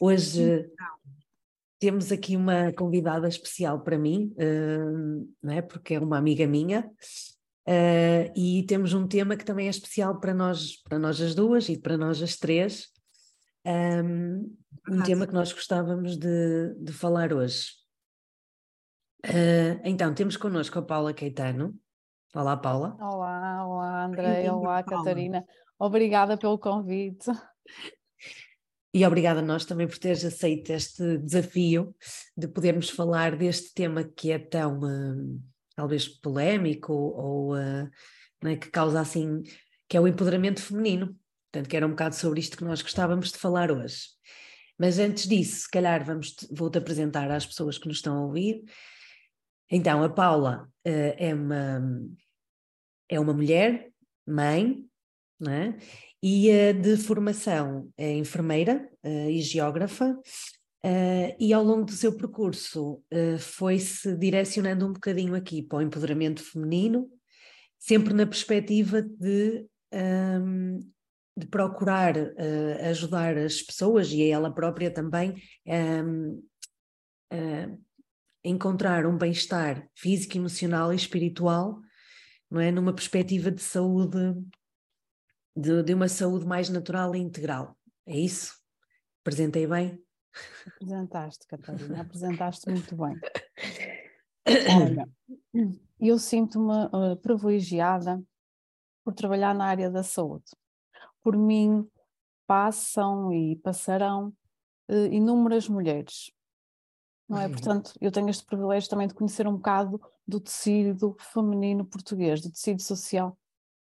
Hoje temos aqui uma convidada especial para mim, uh, não é? porque é uma amiga minha, uh, e temos um tema que também é especial para nós, para nós as duas e para nós as três, um, um tema que nós gostávamos de, de falar hoje. Uh, então, temos connosco a Paula Caetano. Olá, Paula. Olá, olá, André. Olá, Catarina. Obrigada pelo convite. E obrigada a nós também por teres aceito este desafio de podermos falar deste tema que é tão, uh, talvez, polémico ou uh, é, que causa assim, que é o empoderamento feminino. Portanto, que era um bocado sobre isto que nós gostávamos de falar hoje. Mas antes disso, se calhar vamos vou-te apresentar às pessoas que nos estão a ouvir. Então, a Paula uh, é, uma, é uma mulher, mãe, é? E uh, de formação é enfermeira uh, e geógrafa, uh, e ao longo do seu percurso foi-se direcionando um bocadinho aqui para o empoderamento feminino, sempre na perspectiva de, um, ehm, de procurar ajudar as pessoas e a ela própria também um, ehm, encontrar um bem-estar físico, emocional e espiritual, não é? Numa perspectiva de saúde de, de uma saúde mais natural e integral. É isso? Apresentei bem? Apresentaste, Catarina, apresentaste muito bem. Olha, eu sinto-me uh, privilegiada por trabalhar na área da saúde. Por mim passam e passarão uh, inúmeras mulheres, não é? Uhum. Portanto, eu tenho este privilégio também de conhecer um bocado do tecido feminino português, do tecido social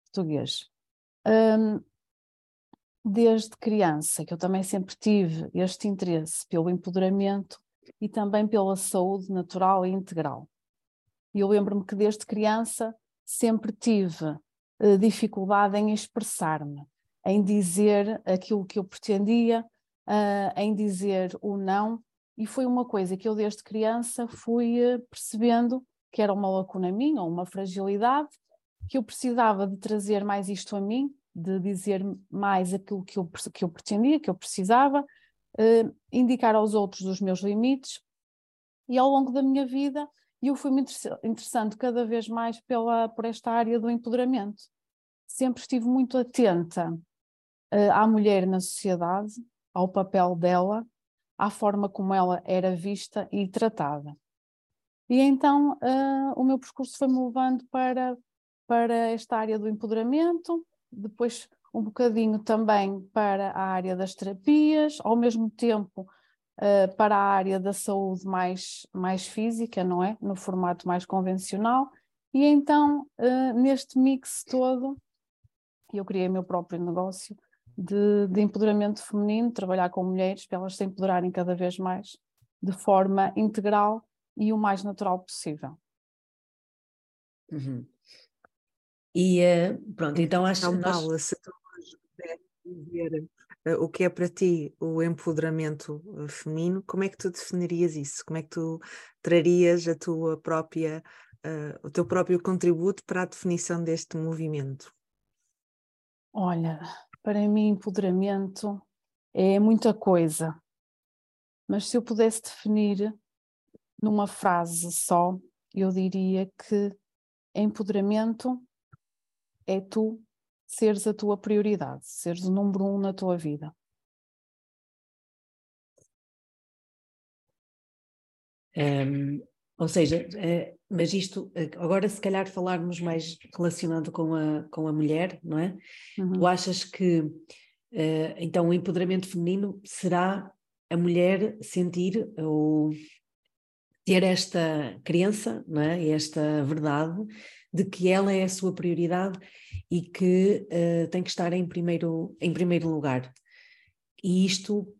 português. Um, desde criança, que eu também sempre tive este interesse pelo empoderamento e também pela saúde natural e integral. Eu lembro-me que desde criança sempre tive uh, dificuldade em expressar-me, em dizer aquilo que eu pretendia, uh, em dizer o não, e foi uma coisa que eu desde criança fui uh, percebendo que era uma lacuna minha, uma fragilidade, que eu precisava de trazer mais isto a mim, de dizer mais aquilo que eu, que eu pretendia, que eu precisava, uh, indicar aos outros os meus limites, e ao longo da minha vida eu fui-me interessando cada vez mais pela, por esta área do empoderamento. Sempre estive muito atenta uh, à mulher na sociedade, ao papel dela, à forma como ela era vista e tratada. E então uh, o meu percurso foi-me levando para para esta área do empoderamento, depois um bocadinho também para a área das terapias, ao mesmo tempo uh, para a área da saúde mais, mais física, não é? No formato mais convencional. E então, uh, neste mix todo, eu criei meu próprio negócio de, de empoderamento feminino, trabalhar com mulheres para elas se empoderarem cada vez mais de forma integral e o mais natural possível. Uhum. E uh, pronto, então acho que. Então, nós... Paula, se tu puderes dizer uh, o que é para ti o empoderamento uh, feminino, como é que tu definirias isso? Como é que tu trarias a tua própria, o teu próprio contributo para a definição deste movimento? Olha, para mim, empoderamento é muita coisa, mas se eu pudesse definir numa frase só, eu diria que empoderamento é tu seres a tua prioridade, seres o número um na tua vida. Um, ou seja, uh, mas isto, uh, agora se calhar falarmos mais relacionado com a, com a mulher, não é? Uhum. Tu achas que uh, então o empoderamento feminino será a mulher sentir ou ter esta crença, não é? esta verdade de que ela é a sua prioridade e que uh, tem que estar em primeiro, em primeiro lugar. E isto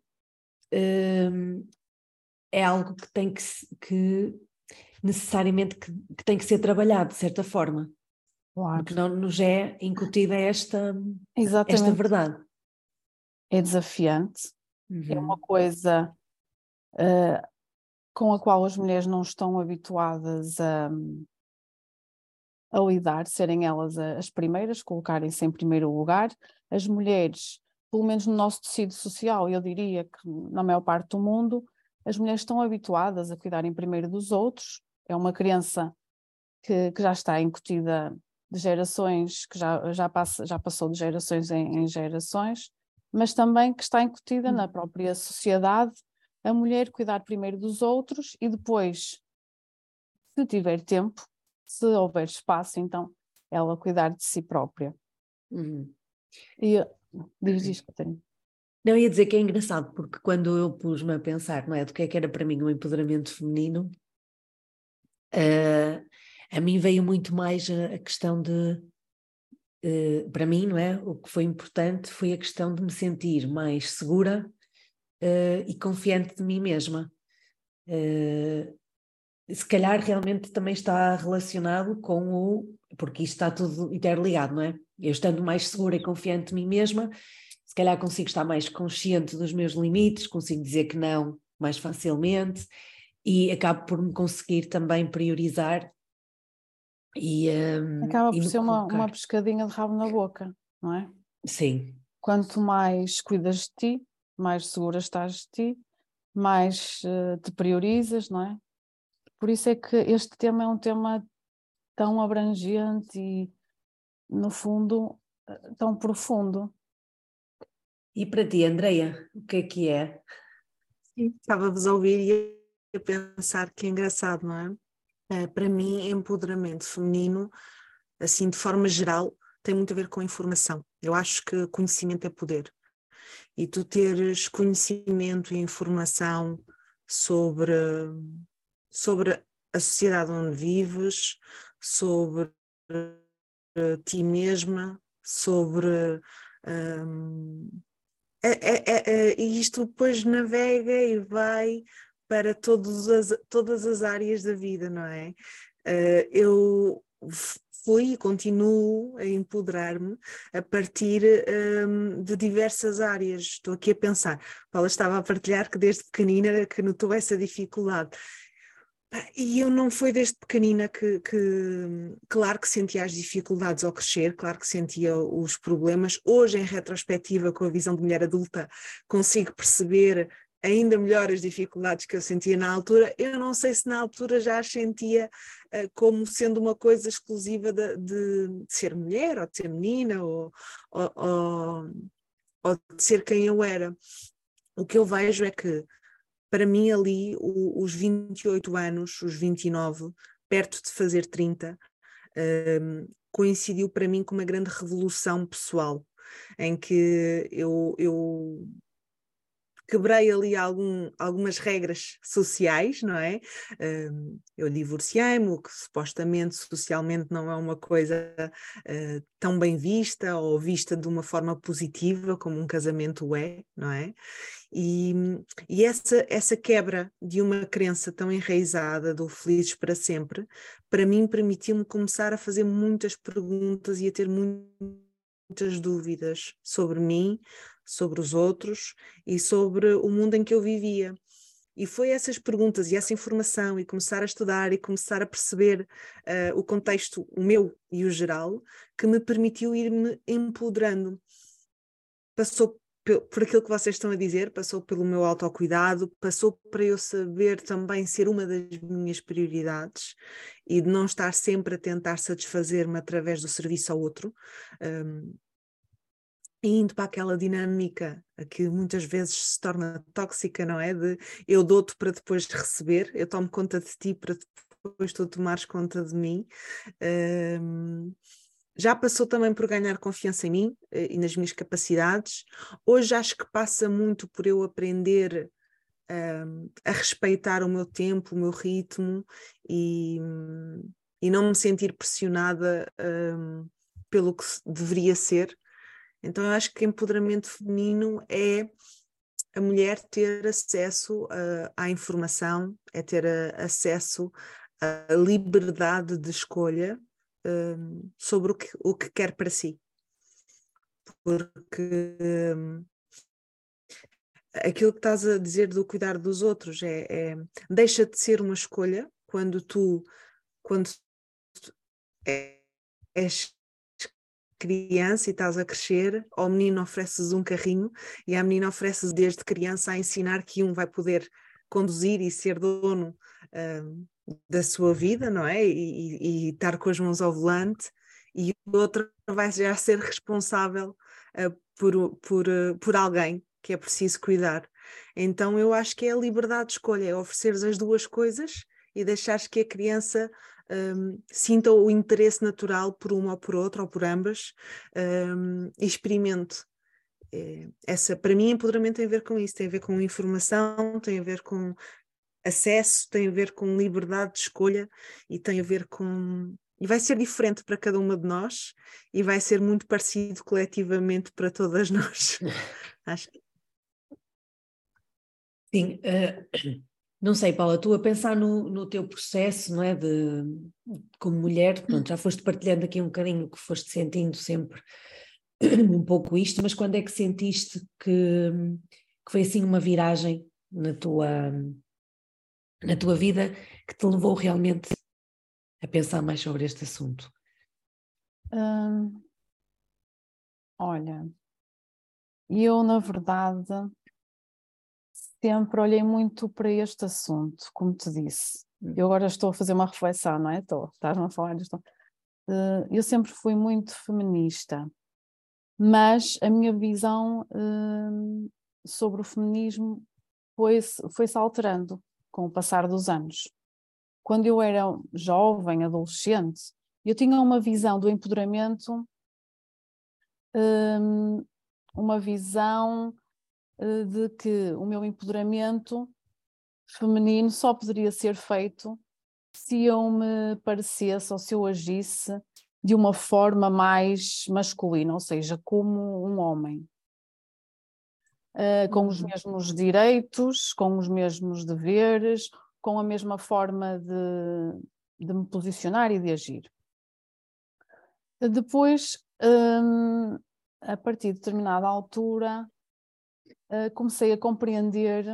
hum, é algo que tem que, que necessariamente que, que, tem que ser trabalhado de certa forma. Claro. Porque não nos é incutida esta, esta verdade. É desafiante, uhum. é uma uhum. coisa uh, com a qual as mulheres não estão habituadas a, a lidar, serem elas as primeiras, colocarem-se em primeiro lugar. As mulheres, pelo menos no nosso tecido social, eu diria que na maior parte do mundo, as mulheres estão habituadas a cuidarem primeiro dos outros. É uma crença que, que já está incutida de gerações, que já, já, passa, já passou de gerações em, em gerações, mas também que está incutida na própria sociedade a mulher cuidar primeiro dos outros e depois, se tiver tempo, se houver espaço, então ela cuidar de si própria. Uhum. E diz isto, Catarina. Não, ia dizer que é engraçado, porque quando eu pus-me a pensar, não é, do que é que era para mim o um empoderamento feminino, uh, a mim veio muito mais a, a questão de, uh, para mim, não é, o que foi importante foi a questão de me sentir mais segura uh, e confiante de mim mesma. Se calhar realmente também está relacionado com o, porque isto está tudo interligado, não é? Eu estando mais segura e confiante de mim mesma, se calhar consigo estar mais consciente dos meus limites, consigo dizer que não mais facilmente e acabo por me conseguir também priorizar. E, um, Acaba por ser uma, uma pescadinha de rabo na boca, não é? Sim. Quanto mais cuidas de ti, mais segura estás de ti, mais uh, te priorizas, não é? Por isso é que este tema é um tema tão abrangente e, no fundo, eh, tão profundo. E para ti, Andreia, o que é que é? Estava-vos a ouvir e a pensar que é engraçado, não é? é? Para mim, empoderamento feminino, assim de forma geral, tem muito a ver com informação. Eu acho que conhecimento é poder. E tu teres conhecimento e informação sobre, sobre a sociedade onde vives, sobre uh, ti mesma, sobre um, é, é, é, é isto depois navega e vai para todas as, todas as áreas da vida, não é? Uh, eu fui e continuo a empoderar-me a partir um, de diversas áreas. Estou aqui a pensar. Paula estava a partilhar que desde pequenina que notou essa dificuldade. E eu não foi desde pequenina que, que, claro que sentia as dificuldades ao crescer, claro que sentia os problemas. Hoje, em retrospectiva, com a visão de mulher adulta, consigo perceber ainda melhor as dificuldades que eu sentia na altura. Eu não sei se na altura já as sentia uh, como sendo uma coisa exclusiva de, de, de, ser mulher, ou de ser menina, ou, ou, ou, ou de ser quem eu era. O que eu vejo é que para mim ali o, os 28 anos, os 29, perto de fazer 30, um, coincidiu para mim com uma grande revolução pessoal, em que eu, eu quebrei ali algum, algumas regras sociais, não é? Uh, eu divorciei-me, o que supostamente socialmente não é uma coisa uh, tão bem vista ou vista de uma forma positiva como um casamento é, não é? E, e essa, essa quebra de uma crença tão enraizada do felizes para sempre, para mim permitiu-me começar a fazer muitas perguntas e a ter muitas dúvidas sobre mim, sobre os outros e sobre o mundo em que eu vivia. E foi essas perguntas e essa informação e começar a estudar e começar a perceber uh, o contexto, o meu e o geral, que me permitiu ir-me empoderando. Passou por aquilo que vocês estão a dizer, passou pelo meu autocuidado, passou para eu saber também ser uma das minhas prioridades e de não estar sempre a tentar satisfazer-me através do serviço ao outro. Um, indo para aquela dinâmica que muitas vezes se torna tóxica, não é? De eu dou-te para depois receber, eu tomo conta de ti para depois tu tomares conta de mim. Um, já passou também por ganhar confiança em mim eh, e nas minhas capacidades. Hoje acho que passa muito por eu aprender um, a respeitar o meu tempo, o meu ritmo e, e não me sentir pressionada um, pelo que deveria ser então eu acho que empoderamento feminino é a mulher ter acesso à informação, é ter uh, acesso à liberdade de escolha uh, sobre o que, o que quer para si. Porque um, aquilo que estás a dizer do cuidar dos outros é, é deixa de ser uma escolha quando tu quando tu és criança e estás a crescer, ao menino ofereces um carrinho e à menina ofereces desde criança a ensinar que um vai poder conduzir e ser dono uh, da sua vida, não é? E, e, e, estar com as mãos ao volante, e o outro vai já ser responsável uh, por, por, uh, por alguém que é preciso cuidar. Então eu acho que é a liberdade de escolha, é ofereceres as duas coisas e deixares que a criança um, sinta o interesse natural por uma ou por outra ou por ambas um, e experimente. É, essa, para mim, empoderamento tem a ver com isso, tem a ver com informação, tem a ver com acesso, tem a ver com liberdade de escolha e tem a ver com. E vai ser diferente para cada uma de nós e vai ser muito parecido coletivamente para todas nós. Acho. Sim, uh, não sei, Paula, tu a pensar no, no teu processo, não é? De, como mulher, pronto, já foste partilhando aqui um bocadinho que foste sentindo sempre um pouco isto, mas quando é que sentiste que, que foi assim uma viragem na tua, na tua vida que te levou realmente a pensar mais sobre este assunto? Hum, olha, eu na verdade sempre olhei muito para este assunto, como te disse. Hum. Eu agora estou a fazer uma reflexão, não é? Estou, estás-me a falar disto. Eh, eu sempre fui muito feminista, mas a minha visão eh, sobre o feminismo foi-se foi -se alterando com o passar dos anos. Quando eu era jovem, adolescente, eu tinha uma visão do empoderamento, eh, uma visão eh, de que o meu empoderamento feminino só poderia ser feito se eu me parecesse ou se eu agisse de uma forma mais masculina, ou seja, como um homem. Uh, com os uhum. mesmos direitos, com os mesmos deveres, com a mesma forma de, de me posicionar e de agir. Depois, um, a partir de determinada altura, uh, comecei a compreender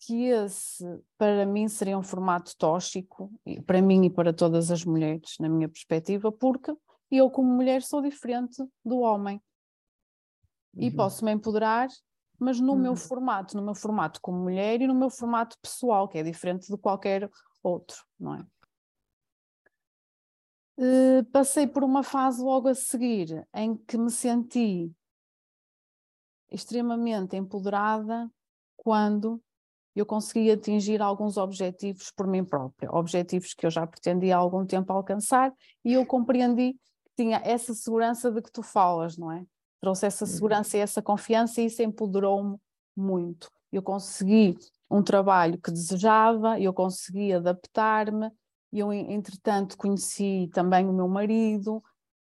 que esse, para mim, seria um formato tóxico, para mim e para todas as mulheres, na minha perspectiva, porque eu, como mulher, sou diferente do homem. Uhum. E posso me empoderar, mas no uhum. meu formato, no meu formato como mulher e no meu formato pessoal, que é diferente de qualquer outro, não é? Uh, passei por uma fase logo a seguir em que me senti extremamente empoderada quando eu consegui atingir alguns objetivos por mim própria, objetivos que eu já pretendia há algum tempo alcançar e eu compreendi que tinha essa segurança de que tu falas, não é? Trouxe essa uhum. segurança e essa confiança e isso empoderou-me muito. Eu consegui um trabalho que desejava, eu consegui adaptar-me, eu entretanto conheci também o meu marido,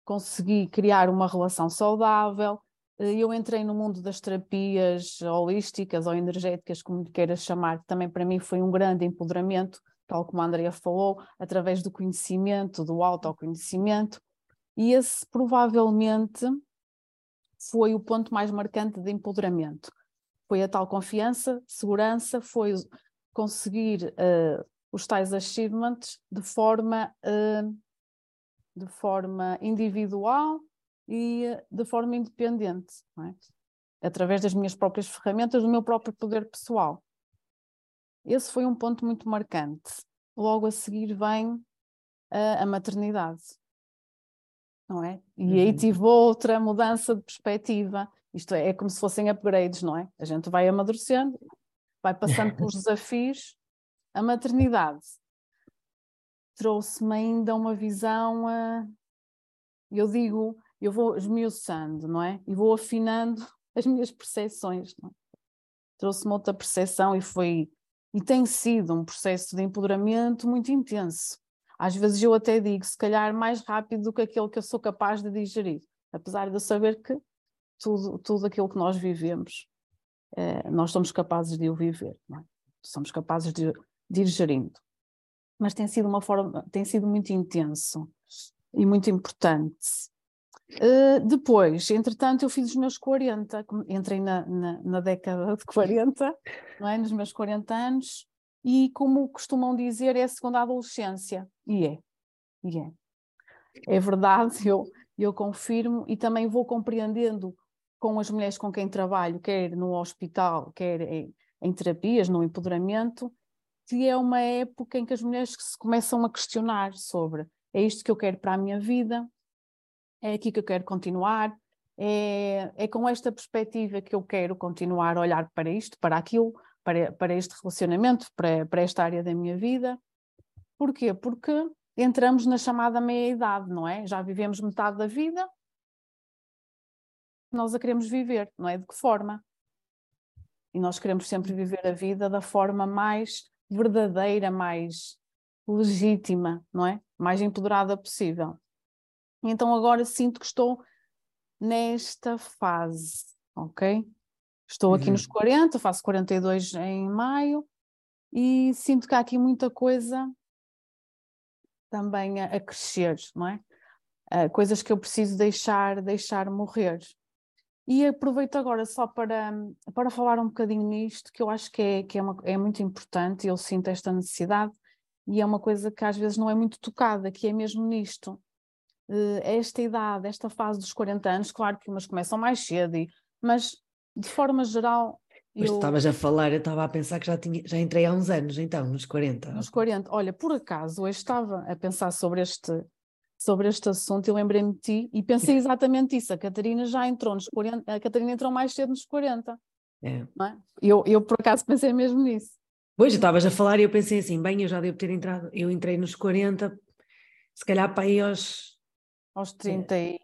consegui criar uma relação saudável, eh, eu entrei no mundo das terapias holísticas ou energéticas, como queiras chamar, também para mim foi um grande empoderamento, tal como a Andrea falou, através do conhecimento, do autoconhecimento, e esse provavelmente foi o ponto mais marcante de empoderamento. Foi a tal confiança, segurança, foi conseguir uh, os tais achievements de forma, uh, de forma individual e eh, de forma independente, é? através das minhas próprias ferramentas, do meu próprio poder pessoal. Esse foi um ponto muito marcante. Logo a seguir vem a, a maternidade, não é? E uhum. aí tive outra mudança de perspectiva. Isto é, é como se fossem upgrades, não é? A gente vai amadurecendo, vai passando pelos desafios. A maternidade trouxe-me ainda uma visão, uh, eu digo, eu vou esmiuçando, não é? E vou afinando as minhas percepções. É? Trouxe-me outra percepção e foi e tem sido um processo de empoderamento muito intenso. Às vezes eu até digo, se calhar mais rápido do que aquele que eu sou capaz de digerir, apesar de eu saber que tudo, tudo aquilo que nós vivemos uh, nós somos capazes de o viver, é? somos capazes de, de ir gerindo. Mas tem sido uma forma, tem sido muito intenso e muito importante. Uh, depois, entretanto, eu fiz os meus 40, entrei na, na, na, década de 40, não é? nos meus 40 anos, e como costumam dizer, é a segunda adolescência. E é, e é. É verdade, eu, eu confirmo e também vou compreendendo com as mulheres com quem trabalho, quer no hospital, quer em, em terapias, no empoderamento, que é uma época em que as mulheres se começam a questionar sobre é isto que eu quero para a minha vida, é aqui que eu quero continuar, é, é com esta perspectiva que eu quero continuar a olhar para isto, para aquilo, para, para este relacionamento, para, para esta área da minha vida. Porquê? Porque entramos na chamada meia-idade, não é? Já vivemos metade da vida, nós a queremos viver, não é? De que forma? E nós queremos sempre viver a vida da forma mais verdadeira, mais legítima, não é? Mais empoderada possível. Então agora sinto que estou nesta fase, ok? Estou aqui uhum. nos 40, faço 42 em maio e sinto que há aqui muita coisa também a, a crescer, não é? Uh, coisas que eu preciso deixar, deixar morrer. E aproveito agora só para, para falar um bocadinho nisto, que eu acho que, é, que é, uma, é muito importante, eu sinto esta necessidade, e é uma coisa que às vezes não é muito tocada, que é mesmo nisto. Uh, esta idade, esta fase dos 40 anos, claro que umas começam mais cedo, e, mas de forma geral mas eu... estavas a falar, eu estava a pensar que já, tinha, já entrei há uns anos, então, nos 40. Nos 40. Olha, por acaso, eu estava a pensar sobre este, sobre este assunto e lembrei-me de ti e pensei exatamente isso. A Catarina já entrou nos 40, a Catarina entrou mais cedo nos 40. É. é? Eu, eu, por acaso, pensei mesmo nisso. Pois, estavas a falar e eu pensei assim, bem, eu já devo ter entrado, eu entrei nos 40, se calhar para aí aos... Aos 33,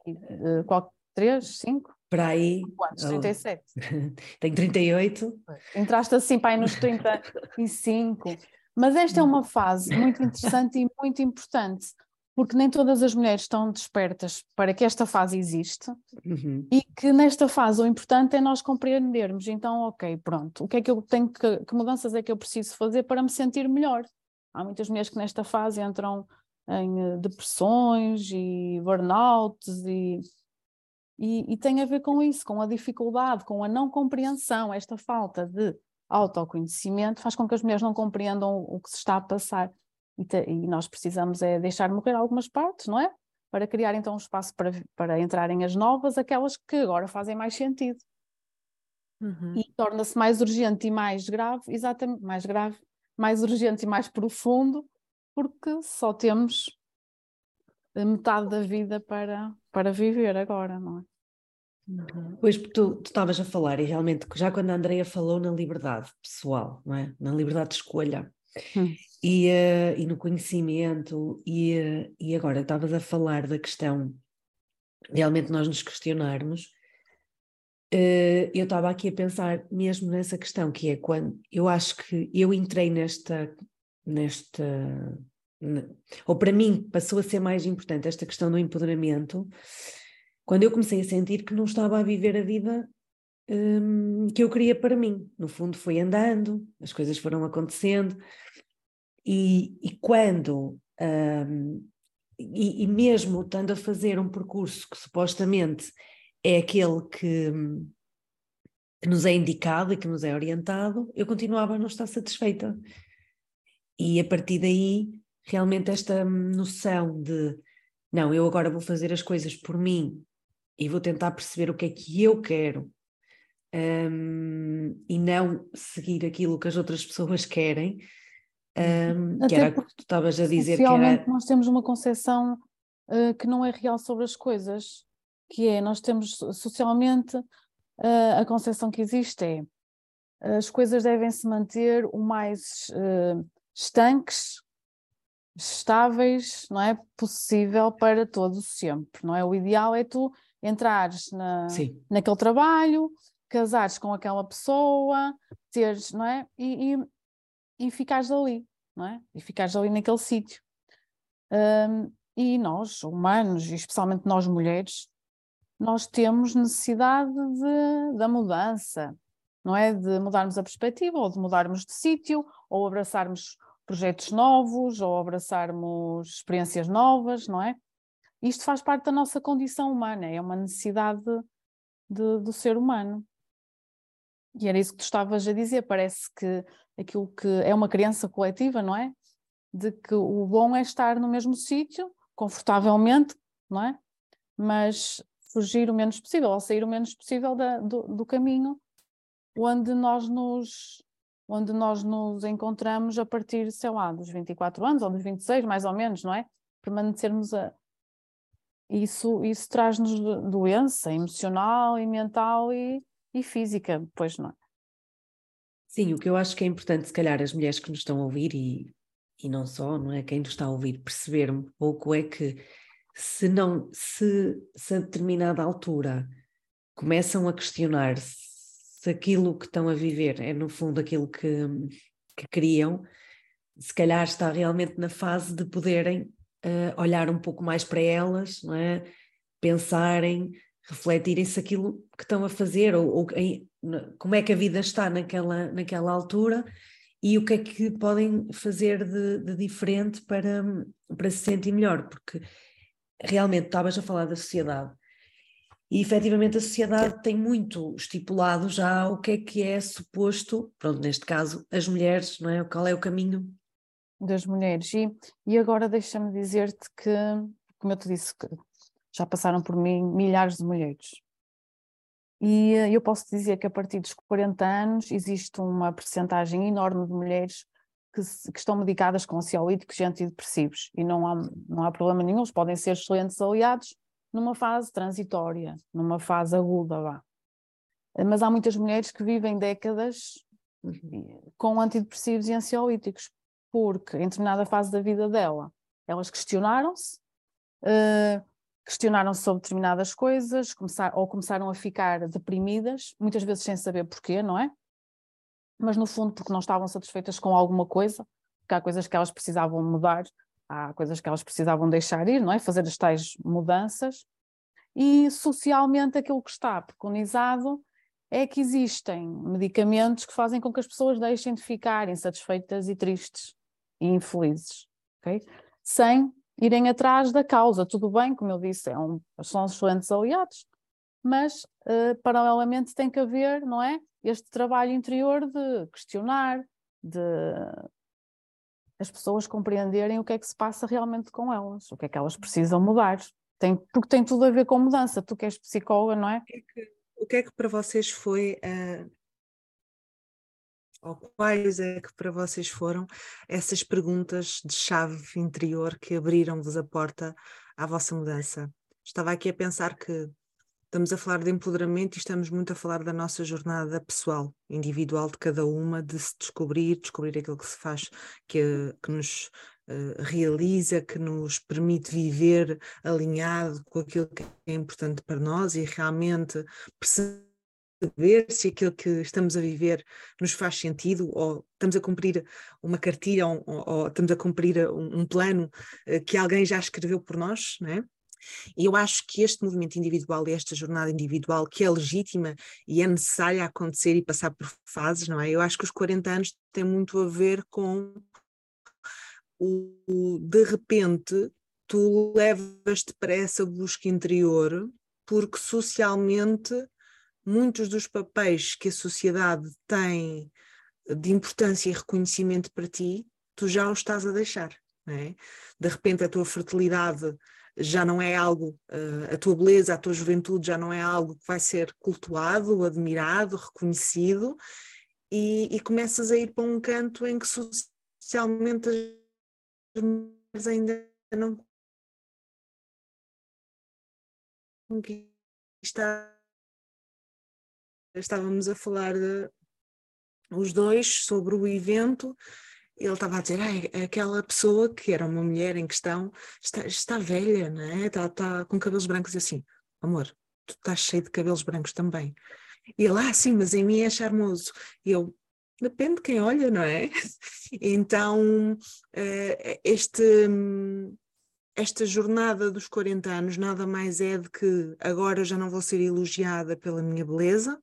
5? Para aí. Quantos? 37? Tenho 38. Entraste assim para aí nos 35. Mas esta é uma fase muito interessante e muito importante, porque nem todas as mulheres estão despertas para que esta fase existe uhum. e que nesta fase o importante é nós compreendermos. Então, ok, pronto, o que é que eu tenho que, que mudanças é que eu preciso fazer para me sentir melhor? Há muitas mulheres que nesta fase entram em eh, depressões e burnouts e e, e, tem a ver com isso, com a dificuldade, com a não compreensão, esta falta de autoconhecimento faz com que as mulheres não compreendam o que se está a passar. E, te, e nós precisamos é deixar morrer algumas partes, não é? Para criar então um espaço para, para entrarem as novas, aquelas que agora fazem mais sentido. Uhum. E torna-se mais urgente e mais grave, exatamente, mais grave, mais urgente e mais profundo, porque só temos metade da vida para, para viver agora, não é? Uhum. Pois, tu estavas a falar, e realmente, já quando a Andrea falou na liberdade pessoal, não é? Na liberdade de escolha. Hum. E, uh, e no conhecimento, e, uh, e agora estavas a falar da questão realmente nós nos questionarmos. Uh, eu estava aqui a pensar mesmo nessa questão, que é quando eu acho que eu entrei nesta, nesta ou para mim passou a ser mais importante esta questão do empoderamento, quando eu comecei a sentir que não estava a viver a vida um, que eu queria para mim. No fundo, foi andando, as coisas foram acontecendo, e, e quando, um, e, e, mesmo estando a fazer um percurso que supostamente é aquele que, que nos é indicado e que nos é orientado, eu continuava a não estar satisfeita. E a partir daí realmente esta noção de não, eu agora vou fazer as coisas por mim e vou tentar perceber o que é que eu quero um, e não seguir aquilo que as outras pessoas querem, um, que era o que tu estavas a dizer. Que era... nós temos uma concepção uh, que não é real sobre as coisas, que é, nós temos socialmente uh, a concepção que existe é as coisas devem se manter o mais uh, estanques estáveis, não é possível para todo sempre, não é? O ideal é tu entrares na, naquele trabalho, casares com aquela pessoa, teres, não é? E, e, e ficares ali, não é? E ficares ali naquele sítio. Um, e nós, humanos, e especialmente nós mulheres, nós temos necessidade de, da mudança, não é? De mudarmos a perspectiva, ou de mudarmos de sítio, ou abraçarmos projetos novos, ou abraçarmos experiências novas, não é? Isto faz parte da nossa condição humana, é uma necessidade de, do ser humano. E era isso que tu estavas a dizer, parece que aquilo que é uma criança coletiva, não é? De que o bom é estar no mesmo sítio, confortavelmente, não é? Mas fugir o menos possível, ou sair o menos possível da, do, do caminho onde nós nos onde nós nos encontramos a partir, sei lá, dos 24 anos ou dos 26, mais ou menos, não é? Permanecermos a. Isso, isso traz-nos doença emocional e mental e, e física, pois não é? Sim, o que eu acho que é importante, se calhar, as mulheres que nos estão a ouvir e, e não só, não é? Quem nos está a ouvir, perceber um pouco é que se não, se, se a determinada altura começam a questionar se aquilo que estão a viver é no fundo aquilo que, que queriam, se calhar está realmente na fase de poderem uh, olhar um pouco mais para elas, é? pensarem, refletirem se aquilo que estão a fazer ou, ou em, como é que a vida está naquela, naquela altura e o que é que podem fazer de, de diferente para, para se sentir melhor, porque realmente estavas a falar da sociedade e efetivamente a sociedade tem muito estipulado já o que é que é suposto, pronto, neste caso, as mulheres, não é? Qual é o caminho das mulheres. E, e agora deixa-me dizer-te que, como eu te disse, que já passaram por mim milhares de mulheres. E eh, eu posso dizer que a partir dos 40 anos existe uma percentagem enorme de mulheres que, que, estão medicadas com ansiolíticos e antidepressivos e não há, não há problema nenhum, eles podem ser excelentes aliados numa fase transitória, numa fase aguda, vá. Mas há muitas mulheres que vivem décadas uhum. com antidepressivos e ansiolíticos, porque em determinada fase da vida dela, elas questionaram-se, uh, questionaram-se sobre determinadas coisas, ou começaram a ficar deprimidas, muitas vezes sem saber porquê, não é? Mas no fundo porque não estavam satisfeitas com alguma coisa, porque há coisas que elas precisavam mudar, há coisas que elas precisavam deixar ir, não é? Fazer as tais mudanças. E socialmente aquilo que está preconizado é que existem medicamentos que fazem com que as pessoas deixem de ficar insatisfeitas e tristes e infelizes, ok? Sem irem atrás da causa. Tudo bem, como eu disse, é um, são excelentes aliados, mas uh, paralelamente tem que haver, não é? Este trabalho interior de questionar, de as pessoas compreenderem o que é que se passa realmente com elas, o que é que elas precisam mudar. Tem, porque tem tudo a ver com mudança. Tu que és psicóloga, não é? O que é que, o que, é que para vocês foi, uh, ou quais é que para vocês foram essas perguntas de chave interior que abriram-vos a porta à vossa mudança? Estava aqui a pensar que estamos a falar de empoderamento e estamos muito a falar da nossa jornada pessoal, individual de cada uma, de se descobrir, descobrir aquilo que se faz, que, que nos uh, realiza, que nos permite viver alinhado com aquilo que é importante para nós e realmente perceber se aquilo que estamos a viver nos faz sentido ou estamos a cumprir uma cartilha ou, ou, estamos a cumprir um, um plano uh, que alguém já escreveu por nós, não é? Eu acho que este movimento individual esta jornada individual, que é legítima e é necessária acontecer e passar por fases, não é? Eu acho que os 40 anos têm muito a ver com o, de repente tu levas-te para essa busca interior porque socialmente muitos dos papéis que a sociedade tem de importância e reconhecimento para ti, tu já os estás a deixar. É? De repente a tua fertilidade já não é algo, uh, a tua beleza, a tua juventude já não é algo que vai ser cultuado, admirado, reconhecido, e, e começas a ir para um canto em que socialmente as mulheres ainda não conquistaram. Estávamos a falar de, os dois sobre o evento ele estava a dizer, ah, aquela pessoa que era uma mulher em questão está, está velha, não é? Está, está com cabelos brancos e assim, amor, tu estás cheio de cabelos brancos também. E ele, ah, sim, mas em mim é charmoso. E eu, depende de quem olha, não é? Então, eh, este, esta jornada dos 40 anos nada mais é de que agora já não vou ser elogiada pela minha beleza,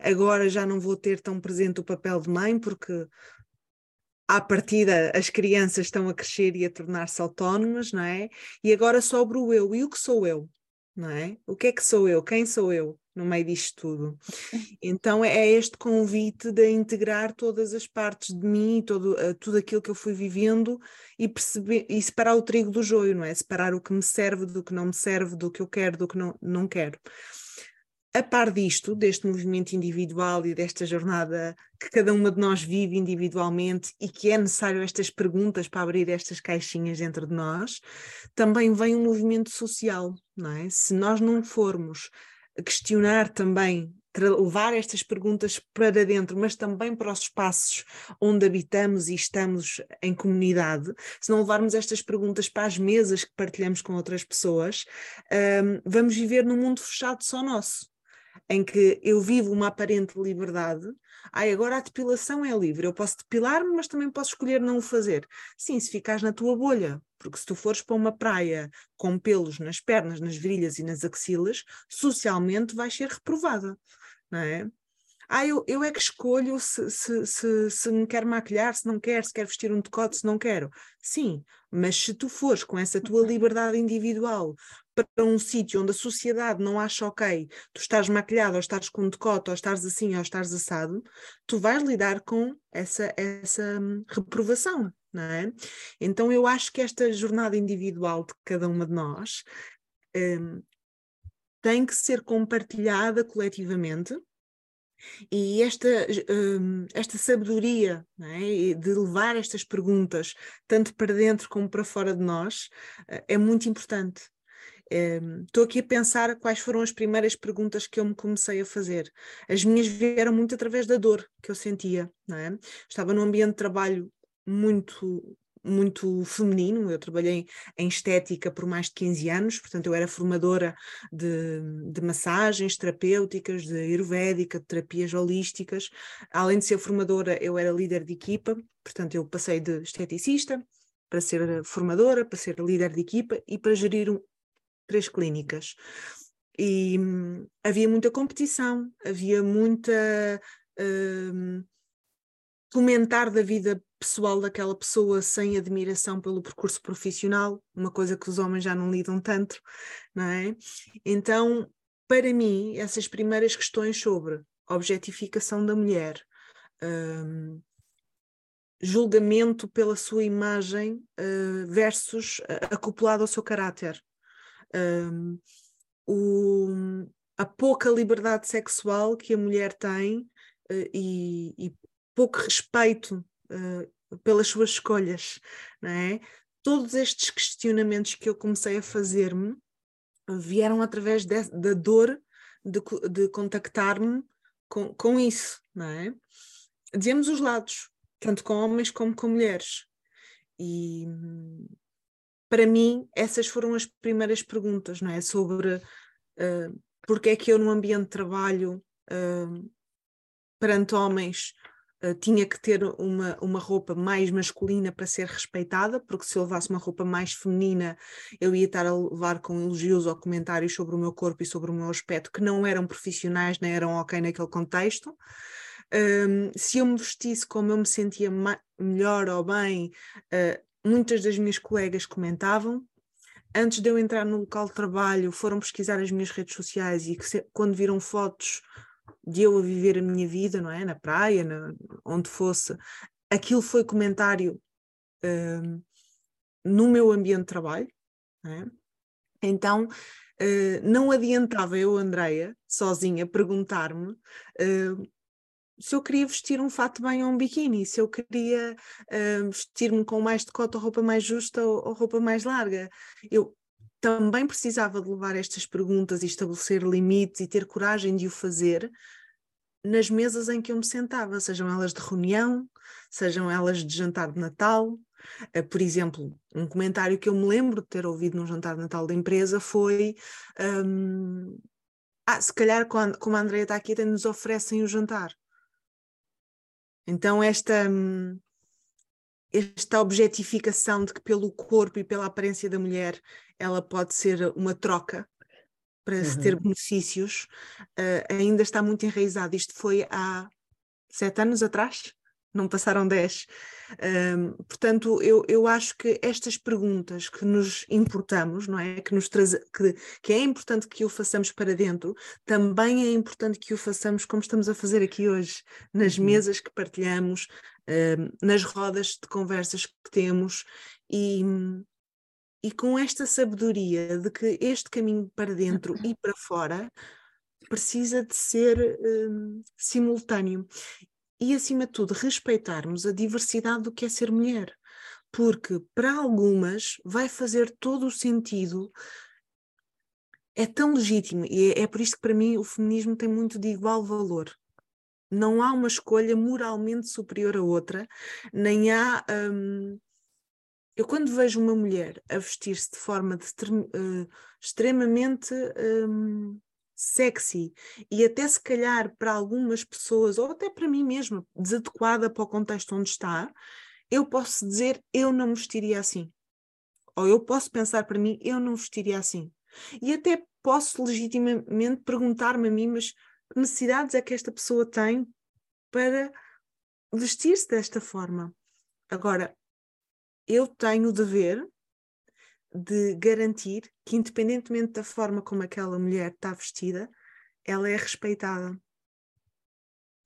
Agora já não vou ter tão presente o papel de mãe, porque à partida as crianças estão a crescer e a tornar-se autónomas, não é? E agora sobra o eu. E o que sou eu? Não é? O que é que sou eu? Quem sou eu no meio disto tudo? Então é este convite de integrar todas as partes de mim, todo, uh, tudo aquilo que eu fui vivendo e perceber e separar o trigo do joio, não é? Separar o que me serve do que não me serve, do que eu quero, do que não, não quero a par disto, deste movimento individual e desta jornada que cada uma de nós vive individualmente e que é necessário estas perguntas para abrir estas caixinhas dentro de nós, também vem um movimento social, não é? Se nós não formos questionar também, levar estas perguntas para dentro, mas também para os espaços onde habitamos e estamos em comunidade, se não levarmos estas perguntas para as mesas que partilhamos com outras pessoas, um, vamos viver num mundo fechado só nosso em que eu vivo uma aparente liberdade. Ai, agora a depilação é livre, eu posso depilar-me, mas também posso escolher não o fazer. Sim, se ficares na tua bolha, porque se tu fores para uma praia com pelos nas pernas, nas virilhas e nas axilas, socialmente vais ser reprovada, não é? Ah, eu, eu é que escolho se, se, se, se me quer maquilhar, se não quer, se quer vestir um decote, se não quero. Sim, mas se tu fores com essa tua liberdade individual para um sítio onde a sociedade não acha ok, tu estás maquilhado, ou estás com decote, ou estás assim, ou estás assado, tu vais lidar com essa, essa hum, reprovação, não é? Então eu acho que esta jornada individual de cada uma de nós um, tem que ser compartilhada coletivamente e esta, um, esta sabedoria é? de levar estas perguntas, tanto para dentro como para fora de nós, eh, é muito importante. Estou um, aqui a pensar quais foram as primeiras perguntas que eu me comecei a fazer. As minhas vieram muito através da dor que eu sentia. Não é? Estava num ambiente de trabalho muito muito feminino. Eu trabalhei em estética por mais de 15 anos, portanto, eu era formadora de, de massagens terapêuticas, de ayurvédica, de terapias holísticas. Além de ser formadora, eu era líder de equipa, portanto, eu passei de esteticista para ser formadora, para ser líder de equipa e para gerir um, três clínicas. E hum, havia muita competição, havia muita. Hum, comentar da vida pessoal daquela pessoa sem admiração pelo percurso profissional, uma coisa que os homens já não lidam tanto, não é? Então, para mim, essas primeiras questões sobre objetificação da mulher, um, julgamento pela sua imagem uh, versus acoplado ao seu caráter, um, o, a pouca liberdade sexual que a mulher tem uh, e, e pouco respeito uh, pelas suas escolhas, não é? Todos estes questionamentos que eu comecei a fazer-me vieram através de, da dor de, de contactar-me com, com isso, não é? Dizemos os lados, tanto com homens como com mulheres. E para mim, essas foram as primeiras perguntas, não é? Sobre uh, porque é que eu, no ambiente de trabalho, uh, perante homens, eh, tinha que ter uma, uma roupa mais masculina para ser respeitada, porque se eu levasse uma roupa mais feminina, eu ia estar a levar com elogios ou comentários sobre o meu corpo e sobre o meu aspecto que não eram profissionais, nem eram ok naquele contexto. Um, se eu me vestisse como eu me sentia melhor ou bem, uh, muitas das minhas colegas comentavam. Antes de eu entrar no local de trabalho, foram pesquisar as minhas redes sociais e se, quando viram fotos de eu a viver a minha vida, não é? Na praia, na, onde fosse, aquilo foi comentário uh, no meu ambiente de trabalho, não é? Então, uh, não adiantava eu, Andreia, sozinha, perguntar-me uh, se eu queria vestir um fato bem ou um biquíni, se eu queria uh, vestir-me com mais decote ou roupa mais justa ou, ou, roupa mais larga. Eu também precisava de levar estas perguntas e estabelecer limites e ter coragem de o fazer nas mesas em que eu me sentava, sejam elas de reunião, sejam elas de jantar de Natal. Uh, por exemplo, um comentário que eu me lembro de ter ouvido num jantar de Natal da empresa foi: um, Ah, se calhar, como a Andrea está aqui, até nos oferecem o jantar. Então, esta. Um, esta objetificação de que pelo corpo e pela aparência da mulher ela pode ser uma troca para uhum. se ter uhum. benefícios, uh, ainda está muito enraizado. Isto foi há sete anos atrás, não passaram dez. Um, portanto, eu, eu acho que estas perguntas que nos importamos, não é? Que, nos traz, que, que é importante que o façamos para dentro, também é importante que o façamos como estamos a fazer aqui hoje, nas uhum. mesas que partilhamos, um, nas rodas de conversas que temos e, e com esta sabedoria de que este caminho para dentro e para fora precisa de ser um, simultâneo e, acima de tudo, respeitarmos a diversidade do que é ser mulher, porque para algumas vai fazer todo o sentido. É tão legítimo e é, por isto que para mim o feminismo tem muito de igual valor. Não há uma escolha moralmente superior a outra, nem há um, eu quando vejo uma mulher a vestir-se de forma de, uh, extremamente um, sexy e até se calhar para algumas pessoas, ou até para mim mesma, desadequada para o contexto onde está, eu posso dizer eu não vestiria assim. Ou eu posso pensar para mim, eu não vestiria assim. E até posso legitimamente perguntar-me a mim, mas que necessidades é que esta pessoa tem para vestir-se desta forma? Agora, eu tenho o dever de garantir que, independentemente da forma como aquela mulher está vestida, ela é respeitada.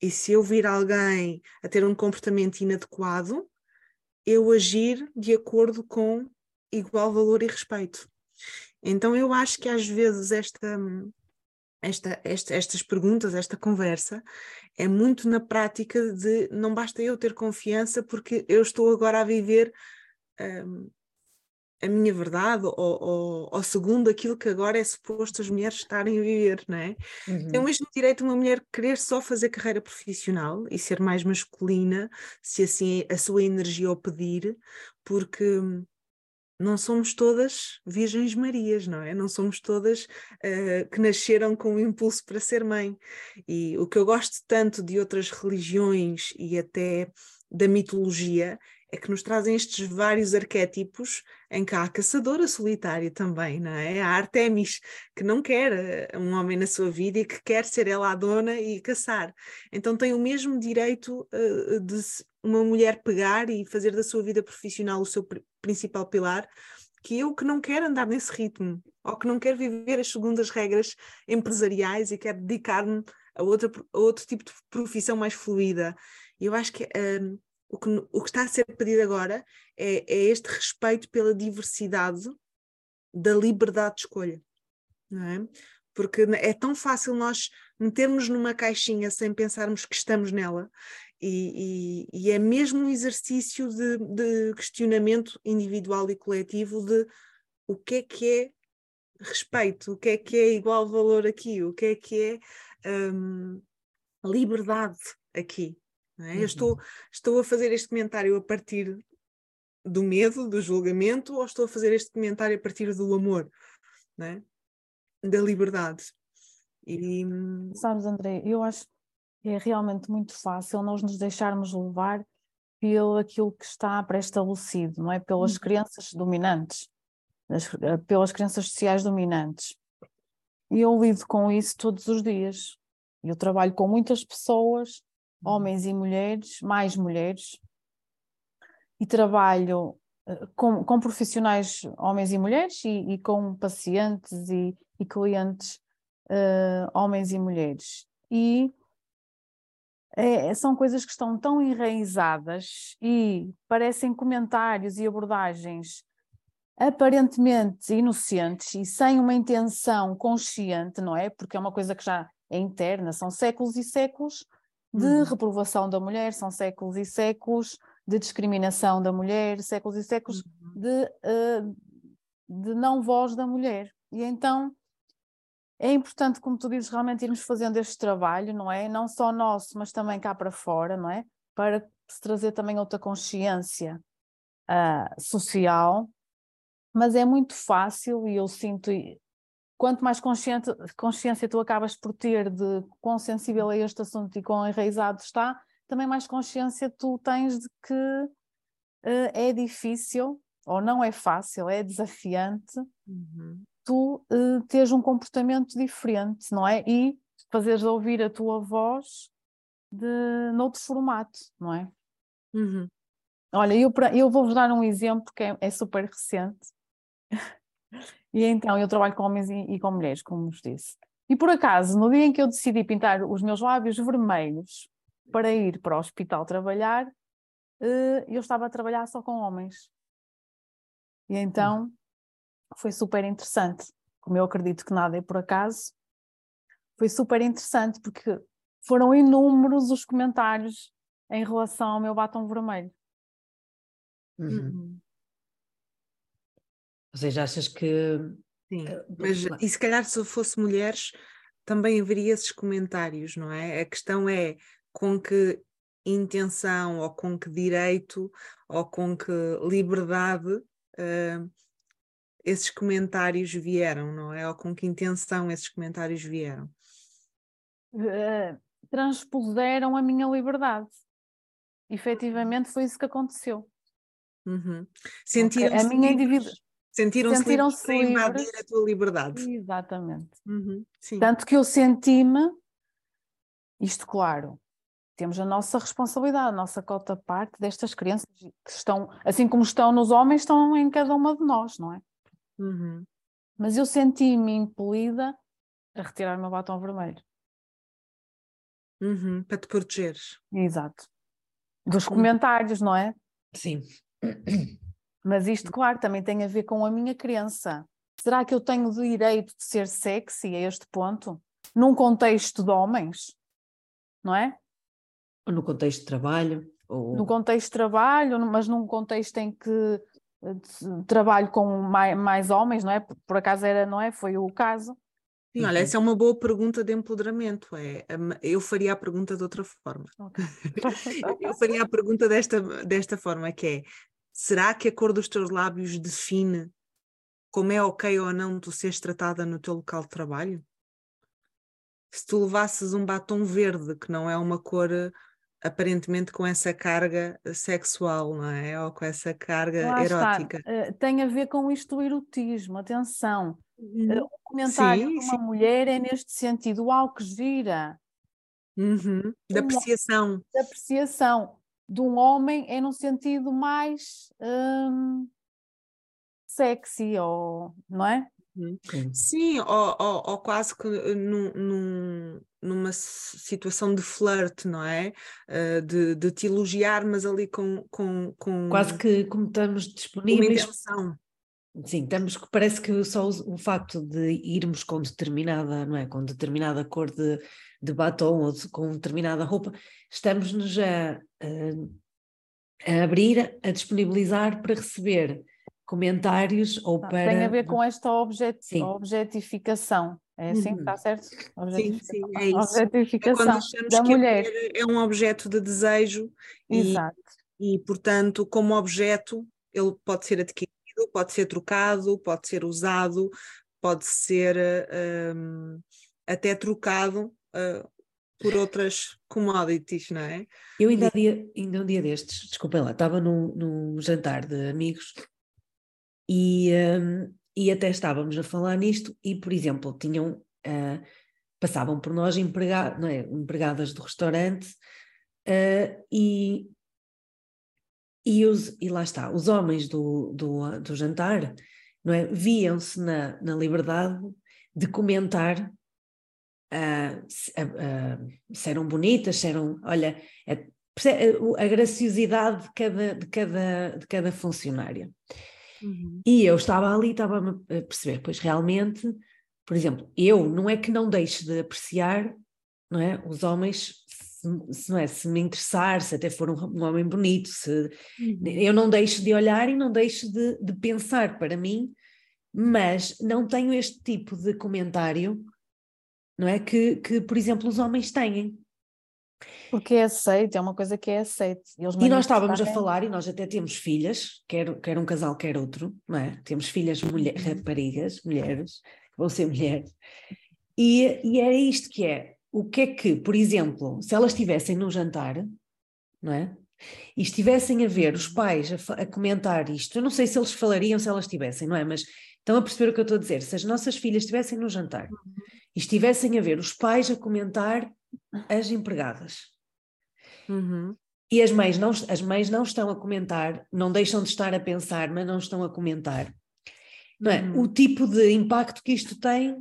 E se eu vir alguém a ter um comportamento inadequado, eu agir de acordo com igual valor e respeito. Então eu acho que às vezes esta, esta, esta, estas perguntas, esta conversa, é muito na prática de não basta eu ter confiança porque eu estou agora a viver um, a minha verdade ou, ou, ou, segundo aquilo que agora é suposto as mulheres estarem a viver, não é? Uhum. Tem o mesmo direito uma mulher querer só fazer carreira profissional e ser mais masculina, se assim a sua energia o pedir, porque não somos todas Virgens Marias, não é? Não somos todas uh, que nasceram com o impulso para ser mãe. E o que eu gosto tanto de outras religiões e até da mitologia é que nos trazem estes vários arquétipos em que há a caçadora solitária também, não é? A Artemis, que não quer eh, um homem na sua vida e que quer ser ela a dona e caçar. Então tem o mesmo direito uh, de uma mulher pegar e fazer da sua vida profissional o seu pr principal pilar, que eu que não quero andar nesse ritmo, ou que não quero viver as segundas regras empresariais e quero dedicar-me a, a outro tipo de profissão mais fluida. Eu acho que uh, o que, o que está a ser pedido agora é, é este respeito pela diversidade da liberdade de escolha, não é? Porque é tão fácil nós metermos numa caixinha sem pensarmos que estamos nela, e, e, e é mesmo um exercício de, de, questionamento individual e coletivo de o que é que é respeito, o que é que é igual valor aqui, o que é que é um, liberdade aqui, é? Uhum. Eu estou, estou a fazer este comentário a partir do medo, do julgamento, ou estou a fazer este comentário a partir do amor, é? da liberdade? E... Sabes, André, eu acho que é realmente muito fácil nós nos deixarmos levar pelo aquilo que está pré-estabelecido, não é? Pelas uhum. crenças dominantes, eh, pelas crenças sociais dominantes. E eu lido com isso todos os dias. Eu trabalho com muitas pessoas. Homens e mulheres, mais mulheres, e trabalho eh, com, com profissionais homens e mulheres e, e com pacientes e, e clientes uh, homens e mulheres. E é, são coisas que estão tão enraizadas e parecem comentários e abordagens aparentemente inocentes e sem uma intenção consciente, não é? Porque é uma coisa que já é interna, são séculos e séculos de uhum. reprovação da mulher, são séculos e séculos de discriminação da mulher, séculos e séculos uhum. de, uh, de não voz da mulher. E então é importante, como tu dizes, realmente irmos fazendo este trabalho, não é? Não só nosso, mas também cá para fora, não é? Para se trazer também outra consciência uh, social. Mas é muito fácil, e eu sinto quanto mais consciente, consciência tu acabas por ter de quão sensível é este assunto e quão enraizado está, também mais consciência tu tens de que uh, é difícil, ou não é fácil, é desafiante, uhum. tu uh, teres um comportamento diferente, não é? E fazeres ouvir a tua voz de noutro formato, não é? Uhum. Olha, eu, eu vou-vos dar um exemplo que é, é super recente. E então, eu trabalho com homens e, e, com mulheres, como vos disse. E por acaso, no dia em que eu decidi pintar os meus lábios vermelhos para ir para o hospital trabalhar, uh, eu estava a trabalhar só com homens. E então foi super interessante. Como eu acredito que nada é por acaso, foi super interessante porque foram inúmeros os comentários em relação ao meu batom vermelho. Uhum. Ou seja, achas que. Sim, eh, mas e se calhar se fosse mulheres também haveria esses comentários, não é? A questão é com que intenção ou com que direito ou com que liberdade uh, esses comentários vieram, não é? Ou com que intenção esses comentários vieram? Uh, transpuseram a minha liberdade. Efetivamente foi isso que aconteceu. Uhum. Sentiram-se a minha individu... Sentiram-se sentiram livres para invadir a tua liberdade. Exatamente. Uhum. Tanto que eu senti-me, isto claro, temos a nossa responsabilidade, a nossa cota parte destas crianças que estão, assim como estão nos homens, estão em cada uma de nós, não é? Uhum. Mas eu senti-me impelida a retirar o meu batom vermelho. Uhum. Para te protegeres. Exato. Dos comentários, não é? Sim. Mas isto, claro, também tem a ver com a minha crença. Será que eu tenho o direito de ser sexy a este ponto? Num contexto de homens? Não é? Ou no contexto de trabalho? Ou... No contexto de trabalho, mas num contexto em que eh, trabalho com mais, mais, homens, não é? Por acaso era, não é? Foi o caso. Sim, olha, essa é uma boa pergunta de empoderamento. É, eu faria a pergunta de outra forma. Okay. eu faria a pergunta desta, desta forma, que é será que a cor dos teus lábios define como é ok ou não tu seres tratada no teu local de trabalho? Se tu levasses um batom verde, que não é uma cor aparentemente com essa carga sexual, não é? Ou com essa carga Lá erótica. Uh, tem a ver com isto do erotismo, atenção. Uhum. Uh, o comentário sim, de uma sim. mulher é neste sentido, uau, que gira. Uhum. Da apreciação. Da apreciação. De um homem é num sentido mais hum, sexy, ou, não é? Uhum. Sim, ou, ou, ou, quase que num, num, numa situação de flirt, não é? Uh, de, de te elogiar, mas ali com. com, com quase que como estamos disponíveis. Sim, estamos, parece que só o, o, facto de irmos com determinada, não é? Com determinada cor de, de batom ou de, com determinada roupa, estamos-nos a, a, a abrir, a disponibilizar para receber comentários ou para. Tem a ver com esta objet... objetificação. É assim que está uhum. certo? Sim, sim, é isso. Objetificação é quando da que mulher. é um objeto de desejo Exato. E, e, portanto, como objeto, ele pode ser adquirido, pode ser trocado, pode ser usado, pode ser um, até trocado uh, por outras commodities, não é? Eu ainda, dia, ainda um dia destes, desculpem lá, estava num, num jantar de amigos e, um, e até estávamos a falar nisto, e por exemplo, tinham, uh, passavam por nós empregado, não é? empregadas do restaurante uh, e, e, os, e lá está, os homens do, do, do jantar não é? viam-se na, na liberdade de comentar Uh, se, uh, uh, se, eram bonitas, se eram, olha, é, a graciosidade de cada, de cada, de cada funcionária. Uhum. E eu estava ali, estava a perceber, pois realmente, por exemplo, eu não é que não deixe de apreciar, não é, os homens, se, se não é, se me interessar, se até for um, um homem bonito, se uhum. eu não deixo de olhar e não deixo de, de pensar para mim, mas não tenho este tipo de comentário, não é, que, que por exemplo, os homens têm. Porque é aceito, é uma coisa que é aceito. E, e nós estávamos a falar, e nós até temos filhas, quer, quer um casal, quer outro, não é? Temos filhas mulher, uhum. raparigas, mulheres, que vão ser mulheres. E, e era isto que é, o que é que, por exemplo, se elas estivessem no jantar, não é? E estivessem a ver os pais a, a, comentar isto, eu não sei se eles falariam se elas estivessem, não é? Mas Estão a perceber o que eu estou a dizer? Se as nossas filhas estivessem no jantar uhum. E estivessem a ver os pais a comentar as empregadas. Uhum. E as mães, não, as mães não estão a comentar, não deixam de estar a pensar, mas não estão a comentar. Não é? Uhum. O tipo de impacto que isto tem,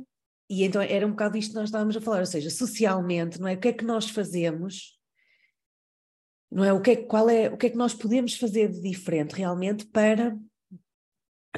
e então era um bocado isto que nós estávamos a falar, ou seja, socialmente, não é? O que é que nós fazemos não é? O que é, qual é, o que é que nós podemos fazer de diferente realmente para,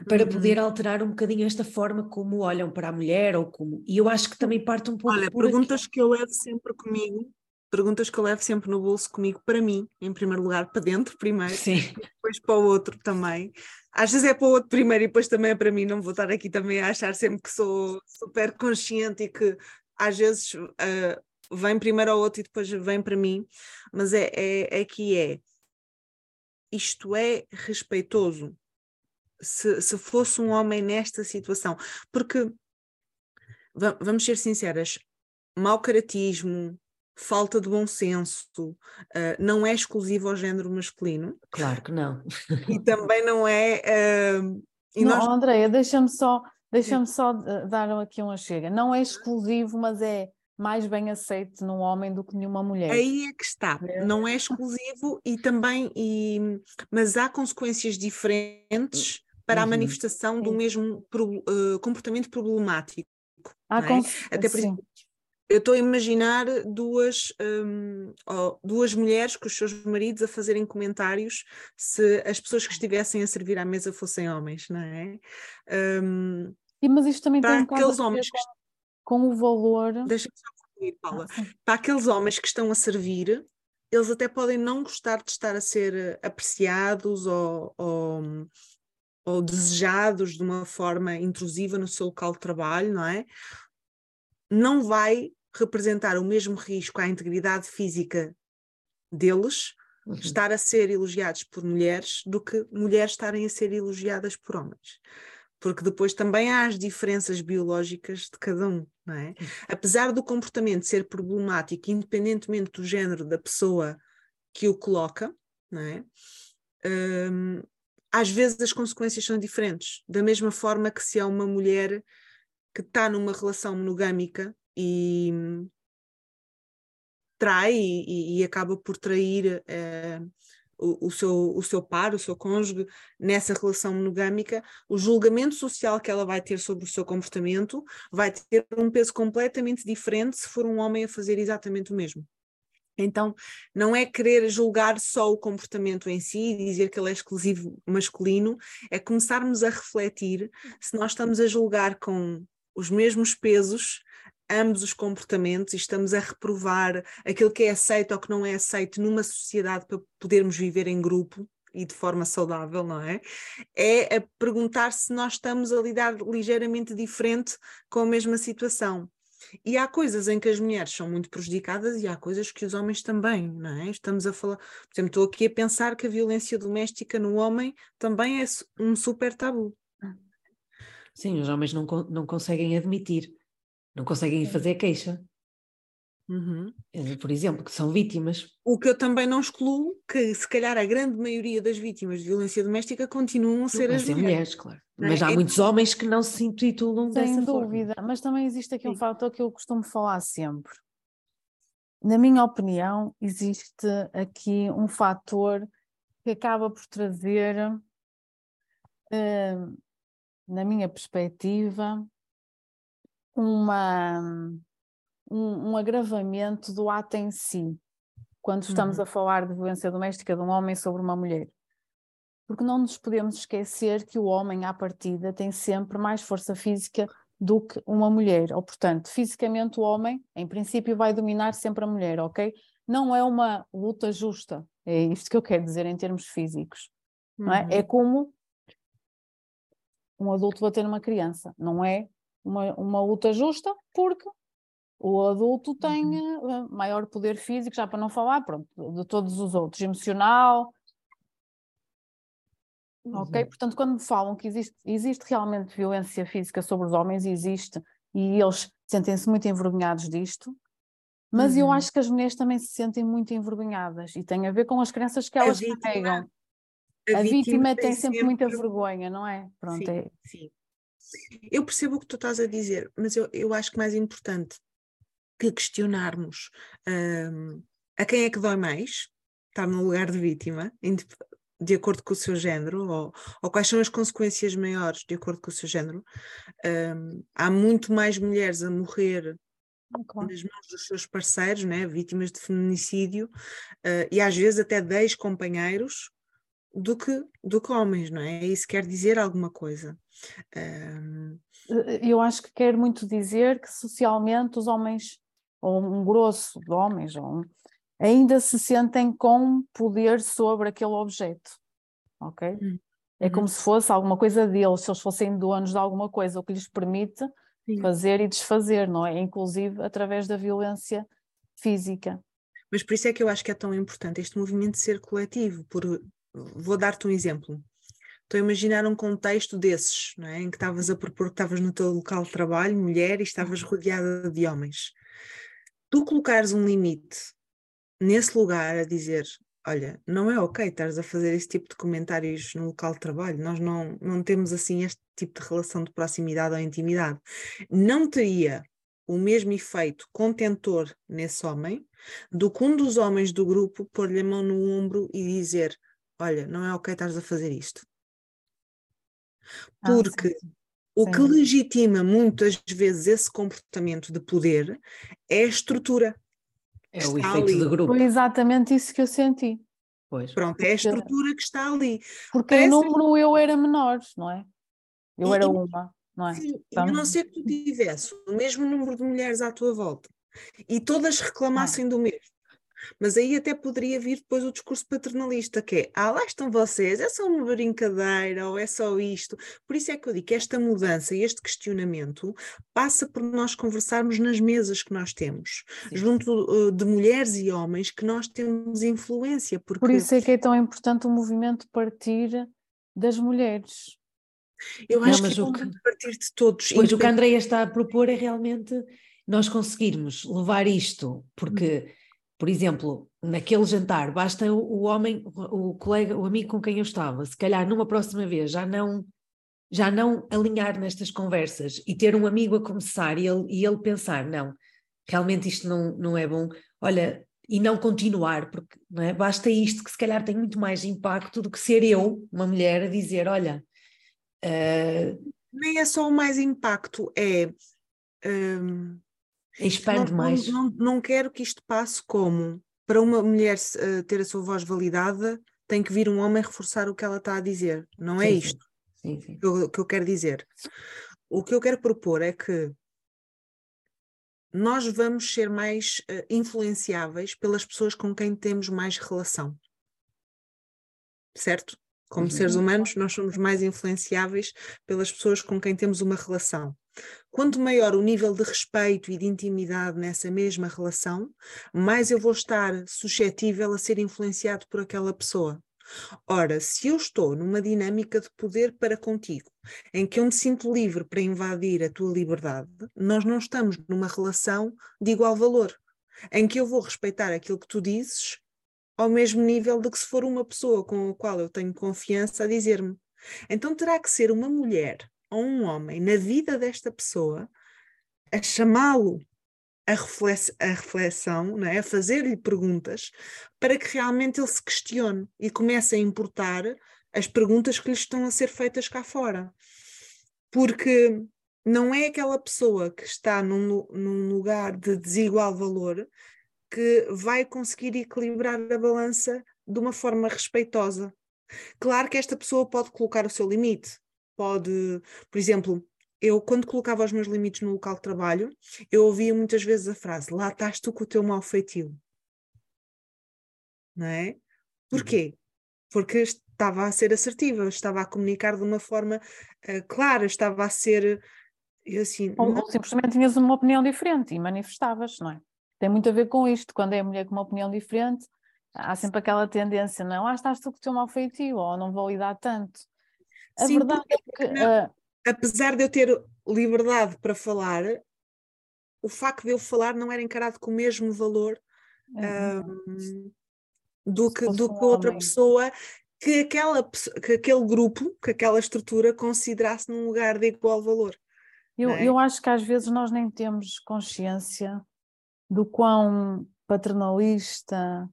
para uhum. poder alterar um bocadinho esta forma como olham para a mulher ou como. E eu acho que também parte um pouco. Olha, perguntas aqui. que eu levo sempre comigo, perguntas que eu levo sempre no bolso comigo, para mim, em primeiro lugar, para dentro primeiro, Sim. depois para o outro também. Às vezes é para o outro primeiro e depois também é para mim, não vou estar aqui também a achar sempre que sou super consciente e que às vezes uh, vem primeiro ao outro e depois vem para mim, mas é, é, é que é isto é respeitoso se, se fosse um homem nesta situação, porque vamos ser sinceras, mau caratismo, falta de bom senso, uh, não é exclusivo ao género masculino. Claro que não. e também não é. Uh, não, nós... Andréia, deixa-me só, deixa só dar aqui uma chega. Não é exclusivo, mas é mais bem aceito num homem do que nenhuma mulher. Aí é que está, é. não é exclusivo e também, e, mas há consequências diferentes para uhum. a manifestação do mesmo pro, uh, comportamento problemático. Há é? Até por exemplo, eu estou a imaginar duas, um, oh, duas mulheres com os seus maridos a fazerem comentários se as pessoas que estivessem a servir à mesa fossem homens, não é? Um, e, mas isto também tem um aqueles homens que com o valor. Deixa-me só concluir, Paula. Ah, Para aqueles homens que estão a servir, eles até podem não gostar de estar a ser eh, apreciados ou, ou, ou desejados de uma forma intrusiva no seu local de trabalho, não é? Não vai representar o mesmo risco à integridade física deles uhum. estar a ser elogiados por mulheres do que mulheres estarem a ser elogiadas por homens porque depois também há as diferenças biológicas de cada um, não é? Apesar do comportamento ser problemático, independentemente do género da pessoa que o coloca, não é? Um, às vezes as consequências são diferentes, da mesma forma que se é uma mulher que está numa relação monogâmica e trai e, e acaba por trair uh, o, o, seu, o seu par, o seu cônjuge, nessa relação monogâmica, o julgamento social que ela vai ter sobre o seu comportamento vai ter um peso completamente diferente se for um homem a fazer exatamente o mesmo. Então, não é querer julgar só o comportamento em si e dizer que ele é exclusivo masculino, é começarmos a refletir se nós estamos a julgar com os mesmos pesos ambos os comportamentos e estamos a reprovar aquilo que é aceito ou que não é aceito numa sociedade para podermos viver em grupo e de forma saudável, não é? É a perguntar se nós estamos a lidar ligeiramente diferente com a mesma situação. E há coisas em que as mulheres são muito prejudicadas e há coisas que os homens também, não é? Estamos a falar, por exemplo, estou aqui a pensar que a violência doméstica no homem também é um super tabu. Sim, os homens não, não conseguem admitir não conseguem fazer queixa. Uhum. Eh, por exemplo, que são vítimas. O que eu também não excluo, que se calhar a grande maioria das vítimas de violência doméstica continuam a ser as mulheres. mulheres claro. É? Mas há é muitos homens que não se intitulam Sem dessa dúvida, forma. mas também existe aqui um fator que eu costumo falar sempre. Na minha opinião, existe aqui um fator que acaba por trazer, uh, na minha perspectiva, uma, um, um, agravamento do ato em si, quando estamos uhum. a falar de violência doméstica de um homem sobre uma mulher. Porque não nos podemos esquecer que o homem, à partida, tem sempre mais força física do que uma mulher. Ou, portanto, fisicamente o homem, em princípio, vai dominar sempre a mulher, ok? Não é uma luta justa, é isto que eu quero dizer em termos físicos. Uhum. Não é? é uhum. como um adulto bater numa criança, não é uma, uma luta justa, porque o adulto tem uhum. Eh, maior poder físico, já para não falar, pronto, de todos os outros, emocional. Uhum. Ok? Portanto, quando me falam que existe, existe realmente violência física sobre os homens, existe, e eles sentem-se muito envergonhados disto, mas uhum. eu acho que as mulheres também se sentem muito envergonhadas e tem a ver com as crenças que elas a carregam. a, a vítima, vítima, tem, sempre, sempre muita vergonha, não é? Pronto, sim, é... sim Eu percebo o que tu estás a dizer, mas eu, eu acho que mais importante que questionarmos um, a quem é que dói mais, estar no lugar de vítima, de acordo com o seu género, ou, ou, quais são as consequências maiores de acordo com o seu género. Um, há muito mais mulheres a morrer claro. nas mãos dos seus parceiros, né, vítimas de feminicídio, uh, e às vezes até de ex-companheiros, do que, do que homens, não é? Isso quer dizer alguma coisa. Um... Eu acho que quer muito dizer que socialmente os homens, ou um grosso de homens, um, ainda se sentem com poder sobre aquele objeto, ok? Hum. É como uhum. se fosse alguma coisa deles, se eles fossem donos de alguma coisa, o que lhes permite Sim. fazer e desfazer, não é? Inclusive através da violência física. Mas por isso é que eu acho que é tão importante este movimento ser coletivo, por vou dar-te um exemplo. Estou a imaginar um contexto desses, não é? em que estavas a propor que estavas no teu local de trabalho, mulher, e estavas rodeada de homens. Tu colocares um limite nesse lugar a dizer: Olha, não é ok estares a fazer esse tipo de comentários no local de trabalho, nós não, não temos assim este tipo de relação de proximidade ou intimidade. Não teria o mesmo efeito contentor nesse homem do que um dos homens do grupo pôr-lhe a mão no ombro e dizer: olha, não é ok estares a fazer isto. Ah, Porque ah, sim, sim. O sim. que legitima muitas vezes esse comportamento de poder é a estrutura. É o efeito ali. de grupo. Foi exatamente isso que eu senti. Pois. Pronto, é a estrutura que está ali. Porque Parece... em número eu era menor, não é? Eu e, era uma, não é? Sim, então... a não ser que tu tivesse o mesmo número de mulheres à tua volta e todas reclamassem do mesmo mas aí até poderia vir depois o discurso paternalista, que é, ah, lá estão vocês, é só uma brincadeira, ou é só isto. Por isso é que eu digo que esta mudança e este questionamento passa por nós conversarmos nas mesas que nós temos, Sim. junto uh, de mulheres e homens que nós temos influência. Porque... Por isso é que é tão importante o movimento partir das mulheres. Eu acho Não, que é o que... partir de todos. Pois o que a Andrea está a propor é realmente nós conseguirmos levar isto, porque hum. Por exemplo, naquele jantar, basta o, homem, o colega, o amigo com quem eu estava, se calhar numa próxima vez já não já não alinhar nestas conversas e ter um amigo a começar e ele, e ele pensar, não, realmente isto não, não é bom, olha, e não continuar, porque não é? basta isto que se calhar tem muito mais impacto do que ser eu, uma mulher, a dizer, olha. Uh... Nem é só o mais impacto, é. Um, Expande não, mais. Não, não, não, quero que isto passe como para uma mulher uh, ter a sua voz validada, tem que vir um homem reforçar o que ela está a dizer. Não é sim, isto sim. Sim, que, eu, que eu quero dizer. O que eu quero propor é que nós vamos ser mais uh, influenciáveis pelas pessoas com quem temos mais relação. Certo? Como uhum. seres humanos, nós somos mais influenciáveis pelas pessoas com quem temos uma relação. Quanto maior o nível de respeito e de intimidade nessa mesma relação, mais eu vou estar suscetível a ser influenciado por aquela pessoa. Ora, se eu estou numa dinâmica de poder para contigo, em que eu me sinto livre para invadir a tua liberdade, nós não estamos numa relação de igual valor, em que eu vou respeitar aquilo que tu dizes ao mesmo nível de que se for uma pessoa com a qual eu tenho confiança a dizer-me. Então terá que ser uma mulher ou um homem na vida desta pessoa a chamá-lo a, reflex, a reflexão, não é? a fazer-lhe perguntas, para que realmente ele se questione e comece a importar as perguntas que lhe estão a ser feitas cá fora. Porque não é aquela pessoa que está num, num lugar de desigual valor que vai conseguir equilibrar a balança de uma forma respeitosa. Claro que esta pessoa pode colocar o seu limite, pode, por exemplo, eu quando colocava os meus limites no local de trabalho, eu ouvia muitas vezes a frase: lá estás tu com o teu mau feitio. Não é? Porquê? Uhum. Porque estava a ser assertiva, estava a comunicar de uma forma uh, clara, estava a ser. Assim, ou, não... simplesmente tinhas uma opinião diferente e manifestavas, não é? Tem muito a ver com isto. Quando é a mulher com uma opinião diferente, há sempre aquela tendência, não? Ah, estás tu com o teu mau feitio, ou não vou lidar tanto. A Sim, verdade é que. Uh... Apesar de eu ter liberdade para falar, o facto de eu falar não era encarado com o mesmo valor um, do que, do que outra pessoa que, aquela, que aquele grupo, que aquela estrutura considerasse num lugar de igual valor. Eu, é? eu acho que às vezes nós nem temos consciência do quão paternalista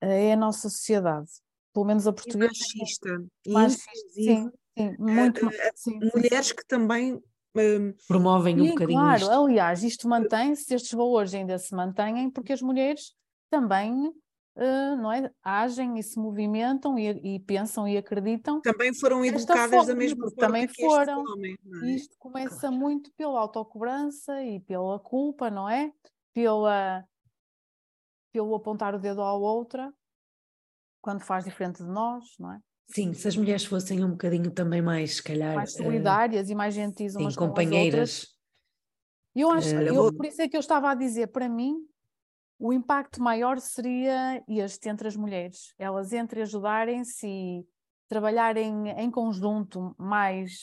eh, é a nossa sociedade, pelo menos a portuguesa. E machista, e Machista, incisivo. Sim, sim, muito. Uh, uh, sim, mulheres que também um, promovem um Sim, bocadinho claro, isto. aliás, isto mantém-se, estes valores ainda se mantêm porque as mulheres também uh, não é, agem e se movimentam e, e, pensam e acreditam. Também foram educadas forma, da mesma forma também que foram. este homem. É? Isto começa claro. muito pela autocobrança e pela culpa, não é? Pela, pelo apontar o dedo à outra quando faz diferente de nós, não é? Sim, se as mulheres fossem um bocadinho também mais, se calhar. Mais solidárias uh, e mais gentis sim, umas companheiras. Com eu acho, uh, eu, vou... por isso é que eu estava a dizer, para mim, o impacto maior seria este entre as mulheres, elas entre ajudarem-se e trabalharem em conjunto, mais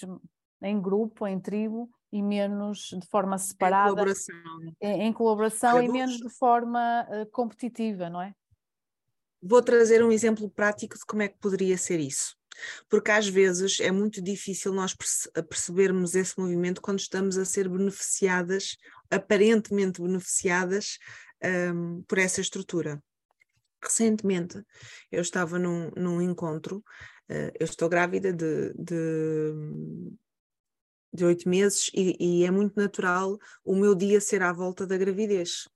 em grupo, em tribo e menos de forma separada. Em colaboração. Em, em colaboração e menos de forma uh, competitiva, não é? Vou trazer um exemplo prático de como é que poderia ser isso. Porque às vezes é muito difícil nós percebermos esse movimento quando estamos a ser beneficiadas, aparentemente beneficiadas um, por essa estrutura. Recentemente eu estava num, num encontro, uh, eu estou grávida de, de, de oito meses e, e é muito natural o meu dia ser à volta da gravidez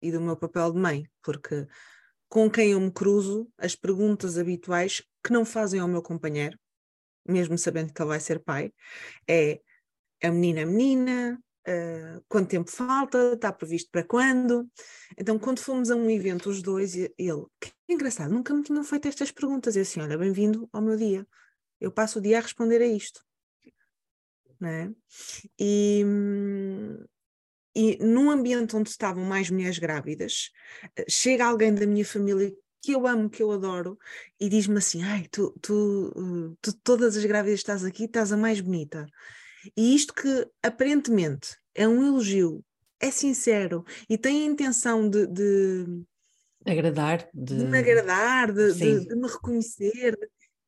e do meu papel de mãe, porque com quem eu me cruzo, as perguntas habituais que não fazem ao meu companheiro, mesmo sabendo que ele vai ser pai, é a menina, a menina, uh, quanto tempo falta, está previsto para quando. Então, quando fomos a um evento, os dois, ele, que engraçado, nunca me tinham feito estas perguntas. E assim, olha, bem-vindo ao meu dia. Eu passo o dia a responder a isto. Não é? E, e num ambiente onde estavam mais mulheres grávidas, chega alguém da minha família que eu amo, que eu adoro, e diz-me assim: Ai, tu, tu, tu, todas as grávidas estás aqui, estás a mais bonita. E isto que aparentemente é um elogio, é sincero e tem a intenção de, de agradar, de... de, me agradar, de, de, de me reconhecer.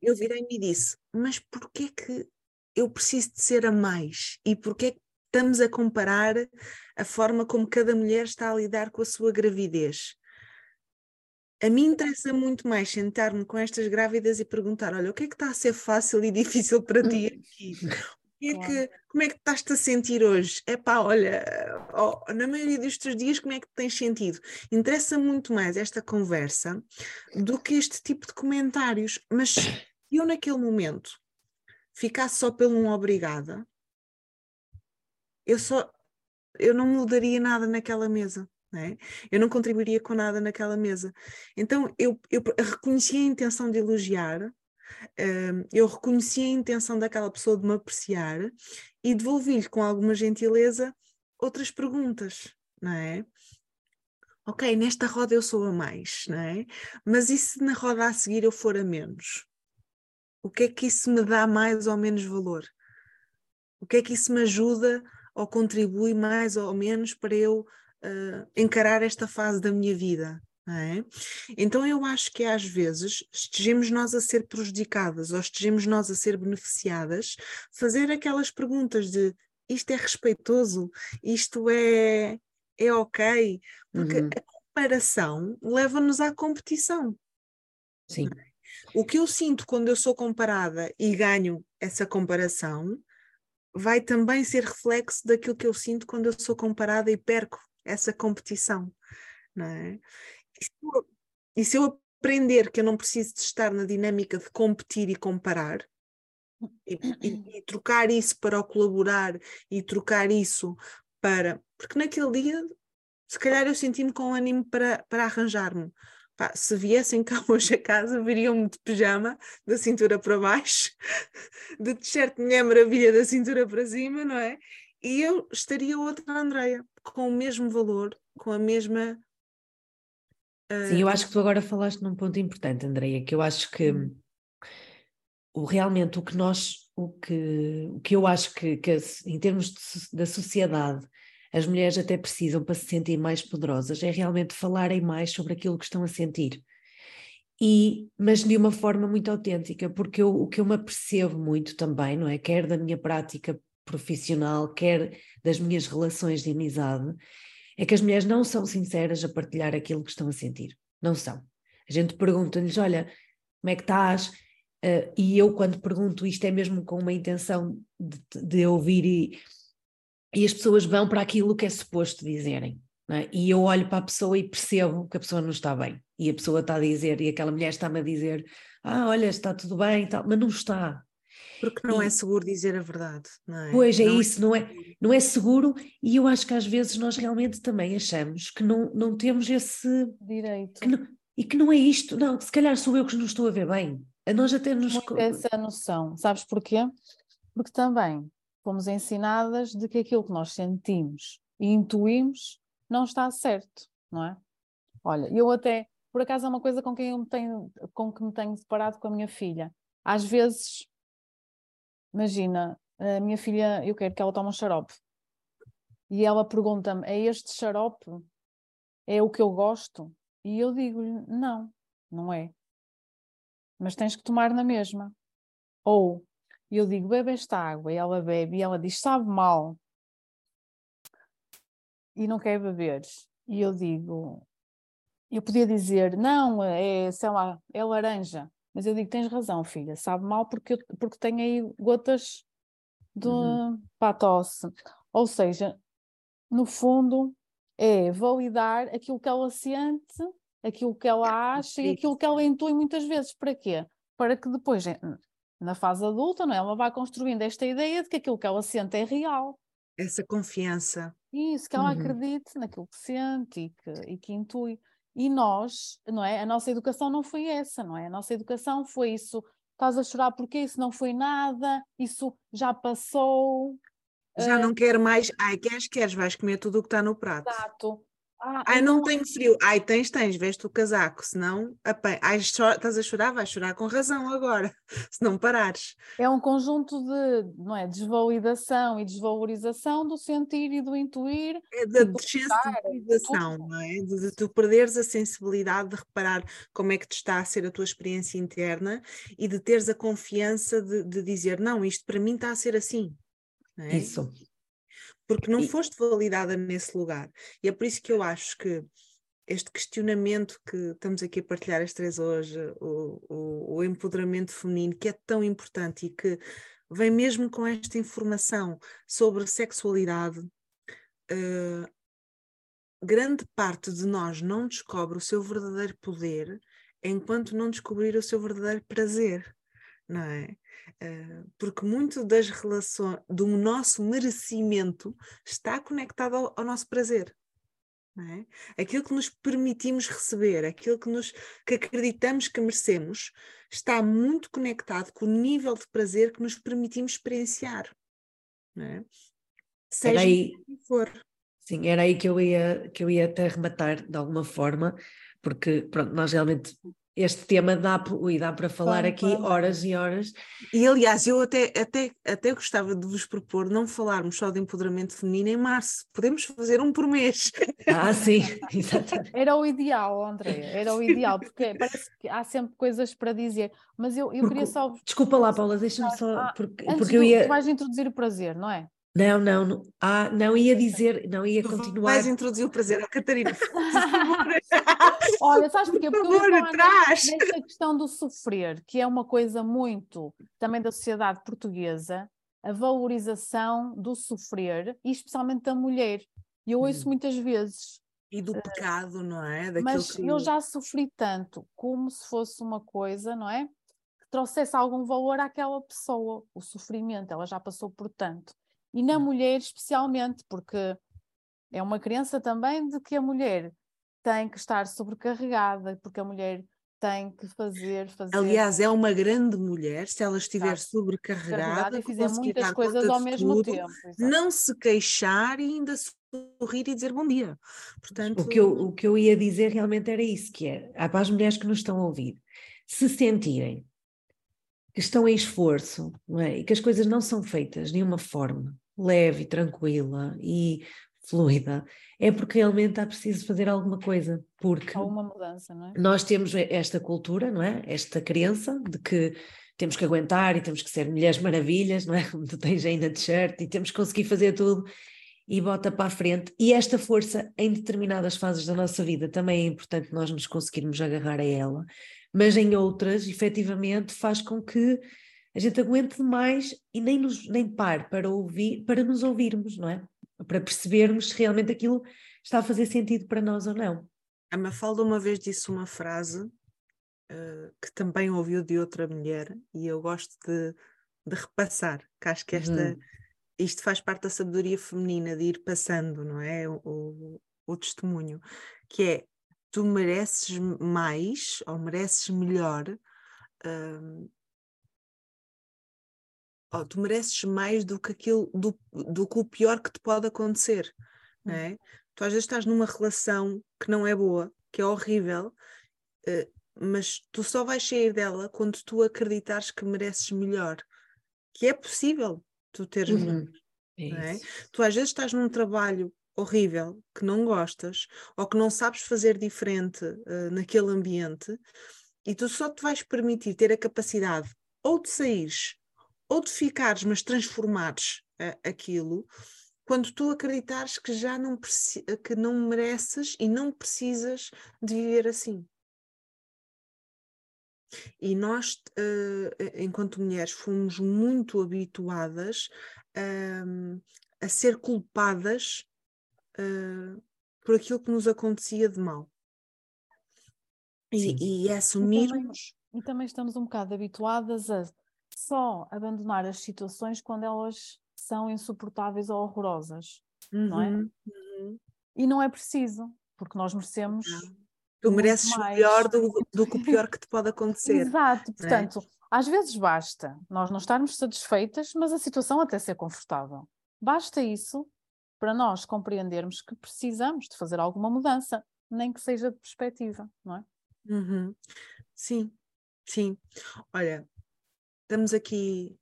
Eu virei-me e disse: Mas porquê que eu preciso de ser a mais? E porquê que estamos a comparar a forma como cada mulher está a lidar com a sua gravidez. A mim interessa muito mais sentar-me com estas grávidas e perguntar: olha, o que é que está a ser fácil e difícil para ti aqui? É que, como é que estás a sentir hoje? É pá, olha, oh, na maioria dos teus dias, como é que tens sentido? Interessa muito mais esta conversa do que este tipo de comentários. Mas eu, naquele momento, ficasse só pelo um obrigada, eu só eu não mudaria nada naquela mesa. Não é? Eu não contribuiria com nada naquela mesa. Então eu, eu reconheci a intenção de elogiar, uh, eu reconheci a intenção daquela pessoa de me apreciar e devolvi-lhe com alguma gentileza outras perguntas, não é? Ok, nesta roda eu sou a mais, não é? Mas e se na roda a seguir eu for a menos? O que é que isso me dá mais ou menos valor? O que é que isso me ajuda ou contribui mais ou menos para eu uh, encarar esta fase da minha vida. É? Então eu acho que às vezes estejamos nós a ser prejudicadas ou estejamos nós a ser beneficiadas, fazer aquelas perguntas de isto é respeitoso, isto é, é ok, porque uhum. a comparação leva-nos à competição. Sim. O que eu sinto quando eu sou comparada e ganho essa comparação vai também ser reflexo daquilo que eu sinto quando eu sou comparada e perco essa competição, não é? E se eu, e se eu aprender que eu não preciso de estar na dinâmica de competir e comparar, e, e, e, trocar isso para o colaborar e trocar isso para. Porque naquele dia, se calhar eu senti-me com ânimo para, para arranjar-me. Pá, se viessem cá hoje a casa, viriam-me de pijama, da cintura para baixo, de t-shirt Mulher Maravilha da cintura para cima, não é? E eu estaria outra Andreia, com o mesmo valor, com a mesma. Uh... Sim, eu acho que tu agora falaste num ponto importante, Andreia, que eu acho que hum. o, realmente o que nós, o que, o que eu acho que, que em termos de, da sociedade as mulheres até precisam para se sentirem mais poderosas, é realmente falarem mais sobre aquilo que estão a sentir. e, mas de uma forma muito autêntica, porque eu, o que eu me apercebo muito também, não é? Quer da minha prática profissional, quer das minhas relações de amizade, é que as mulheres não são sinceras a partilhar aquilo que estão a sentir. Não são. A gente pergunta-lhes: olha, como é que estás? Uh, e eu, quando pergunto isto, é mesmo com uma intenção de, de ouvir, e, e as pessoas vão para aquilo que é suposto dizerem. É? E eu olho para a pessoa e percebo que a pessoa não está bem. E a pessoa está a dizer, e aquela mulher está-me a dizer: Ah, olha, está tudo bem, tal, mas não está. Porque não e, é seguro dizer a verdade, não é? Pois é não é isso, é... não, é, não é seguro, e eu acho que às vezes nós realmente também achamos que não, não temos esse direito. Que não, e que não é isto, não, se calhar sou eu que não estou a ver bem. A nós até nos. Essa noção, sabes porquê? Porque também fomos ensinadas de que aquilo que nós sentimos e intuímos não está certo, não é? Olha, eu até, por acaso é uma coisa com quem eu me tenho, com que me tenho separado com a minha filha. Às vezes, imagina, a minha filha, eu quero que ela tome um xarope. E ela pergunta-me: é este xarope? É o que eu gosto? E eu digo-lhe: não, não é. Mas tens que tomar na mesma. Ou eu digo: bebe esta água. E ela bebe e ela diz: sabe mal e não quer beber. E eu digo, eu podia dizer, não, é, sei lá, é laranja. Mas eu digo, tens razão, filha, sabe mal porque, porque tem aí gotas de uhum. tosse. Ou seja, no fundo, é validar aquilo que ela sente, aquilo que ela acha e aquilo que ela intui muitas vezes. Para quê? Para que depois, na fase adulta, não é? ela vai construindo esta ideia de que aquilo que ela sente é real. Essa confiança. Isso, que ela uhum. acredite naquilo que sente e que, e que intui. E nós, não é? A nossa educação não foi essa, não é? A nossa educação foi isso. Estás a chorar porque isso não foi nada, isso já passou. Já uh, não quero mais. Ai, queres, queres, vais comer tudo o que está no prato. Exato. Ah, Ai, não, não tenho frio. Ai, tens, tens, veste o casaco, senão apan... Ai, estás a chorar, vais chorar com razão agora, se não parares. É um conjunto de não é, desvalidação e desvalorização do sentir e do intuir. É da dessensibilização, não é? De, de, tu perderes a sensibilidade de reparar como é que te está a ser a tua experiência interna e de teres a confiança de, de dizer, não, isto para mim está a ser assim. É? Isso porque não foste validada nesse lugar. E é por isso que eu acho que este questionamento que estamos aqui a partilhar as três hoje, o, o, o empoderamento feminino, que é tão importante e que vem mesmo com esta informação sobre sexualidade, uh, grande parte de nós não descobre o seu verdadeiro poder enquanto não descobrir o seu verdadeiro prazer, não é? Eh, porque muito das relações, do nosso merecimento, está conectado ao, ao nosso prazer. É? Aquilo que nos permitimos receber, aquilo que, nos, que acreditamos que merecemos, está muito conectado com o nível de prazer que nos permitimos experienciar. É? Seja aí, for. Sim, era aí que eu ia, que eu ia até rematar de alguma forma, porque pronto, nós realmente este tema dá, e dá para falar aqui horas e horas. E aliás, eu até, até, até gostava de vos propor não falarmos só de empoderamento feminino em março, podemos fazer um por mês. Ah, sim, exatamente. Era o ideal, André, era o ideal, porque parece que há sempre coisas para dizer, mas eu, eu porque, queria só. Desculpa lá, Paula, deixa-me só. Ah, porque, porque eu ia. Tu vais introduzir o prazer, não é? Não, não, não, ah, não ia dizer, não ia continuar. Vais introduzir o prazer à Catarina. Olha, sabes porquê? Porque Por eu atrás. nesta questão do sofrer, que é uma coisa muito também da sociedade portuguesa, a valorização do sofrer, e especialmente da mulher. E eu ouço hum. muitas vezes. E do pecado, não é? Daquilo mas que... eu já sofri tanto, como se fosse uma coisa, não é? Que trouxesse algum valor àquela pessoa, o sofrimento, ela já passou por tanto e na mulher especialmente, porque é uma crença também de que a mulher tem que estar sobrecarregada, porque a mulher tem que fazer, fazer. Aliás, é uma grande mulher, se ela estiver Exato. sobrecarregada e fizer muitas coisas ao mesmo tudo, tempo. Exato. Não se queixar e ainda sorrir e dizer bom dia. Portanto, o que, eu, o que eu ia dizer realmente era isso, que é, há para as mulheres que nos estão a ouvir, se sentirem que estão em esforço é? e que as coisas não são feitas de uma forma leve tranquila e fluida, é porque realmente há preciso fazer alguma coisa, porque há uma mudança, não é? Nós temos esta cultura, não é? Esta crença de que temos que aguentar e temos que ser mulheres maravilhas, não é? Como tu tens aí na t-shirt e temos que conseguir fazer tudo e bota para a frente. E esta força, em determinadas fases da nossa vida, também é importante nós nos conseguirmos agarrar a ela, mas em outras, efetivamente, faz com que a gente aguente mais e nem, nos, nem pare para ouvir, para nos ouvirmos, não é? Para percebermos se realmente aquilo está a fazer sentido para nós ou não. A Mafalda uma vez disse uma frase uh, que também ouviu de outra mulher e eu gosto de, de repassar, que acho que esta, uhum. isto faz parte tu mereces mais ou mereces melhor. Uh, oh, tu mereces mais do que aquilo, do, do que o pior que te pode acontecer, não é? Tu às vezes estás numa relação que não é boa, que é horrível, uh, mas tu só vais sair dela quando tu acreditares que mereces melhor, que é possível tu teres uhum. melhor. É é? Tu às vezes estás num trabalho horrível que não gostas ou que não sabes fazer diferente uh, naquele ambiente e tu só te vais permitir ter a capacidade ou de saíres ou de ficares, mas transformares uh, aquilo quando tu acreditares que já não, que não mereces e não precisas de viver assim. E nós, uh, enquanto mulheres, fomos muito habituadas uh, a ser culpadas uh, por aquilo que nos acontecia de mal. E, e, assumirmos. E também, e também estamos um bocado habituadas a só abandonar as situações quando elas são insuportáveis ou horrorosas, uhum, não é? Uhum. uhum. E não é preciso, porque nós merecemos. Tu mereces mais. melhor do, do que o pior que te pode acontecer. Exato, é? portanto, é? às vezes basta nós não estarmos satisfeitas, mas a situação até ser confortável. Basta isso para nós compreendermos que precisamos de fazer alguma mudança, nem que seja de perspectiva, não é? Uhum. Sim, sim. Olha, estamos aqui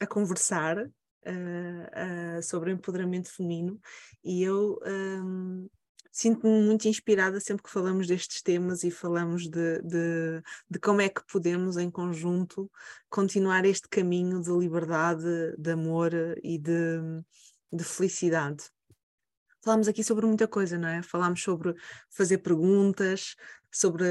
a conversar uh, uh, sobre o empoderamento feminino e eu um, sinto-me muito inspirada sempre que falamos destes temas e falamos de, de, de, como é que podemos, em conjunto, continuar este caminho de liberdade, de amor e de, de felicidade. Falámos aqui sobre muita coisa, não é? Falámos sobre fazer perguntas, sobre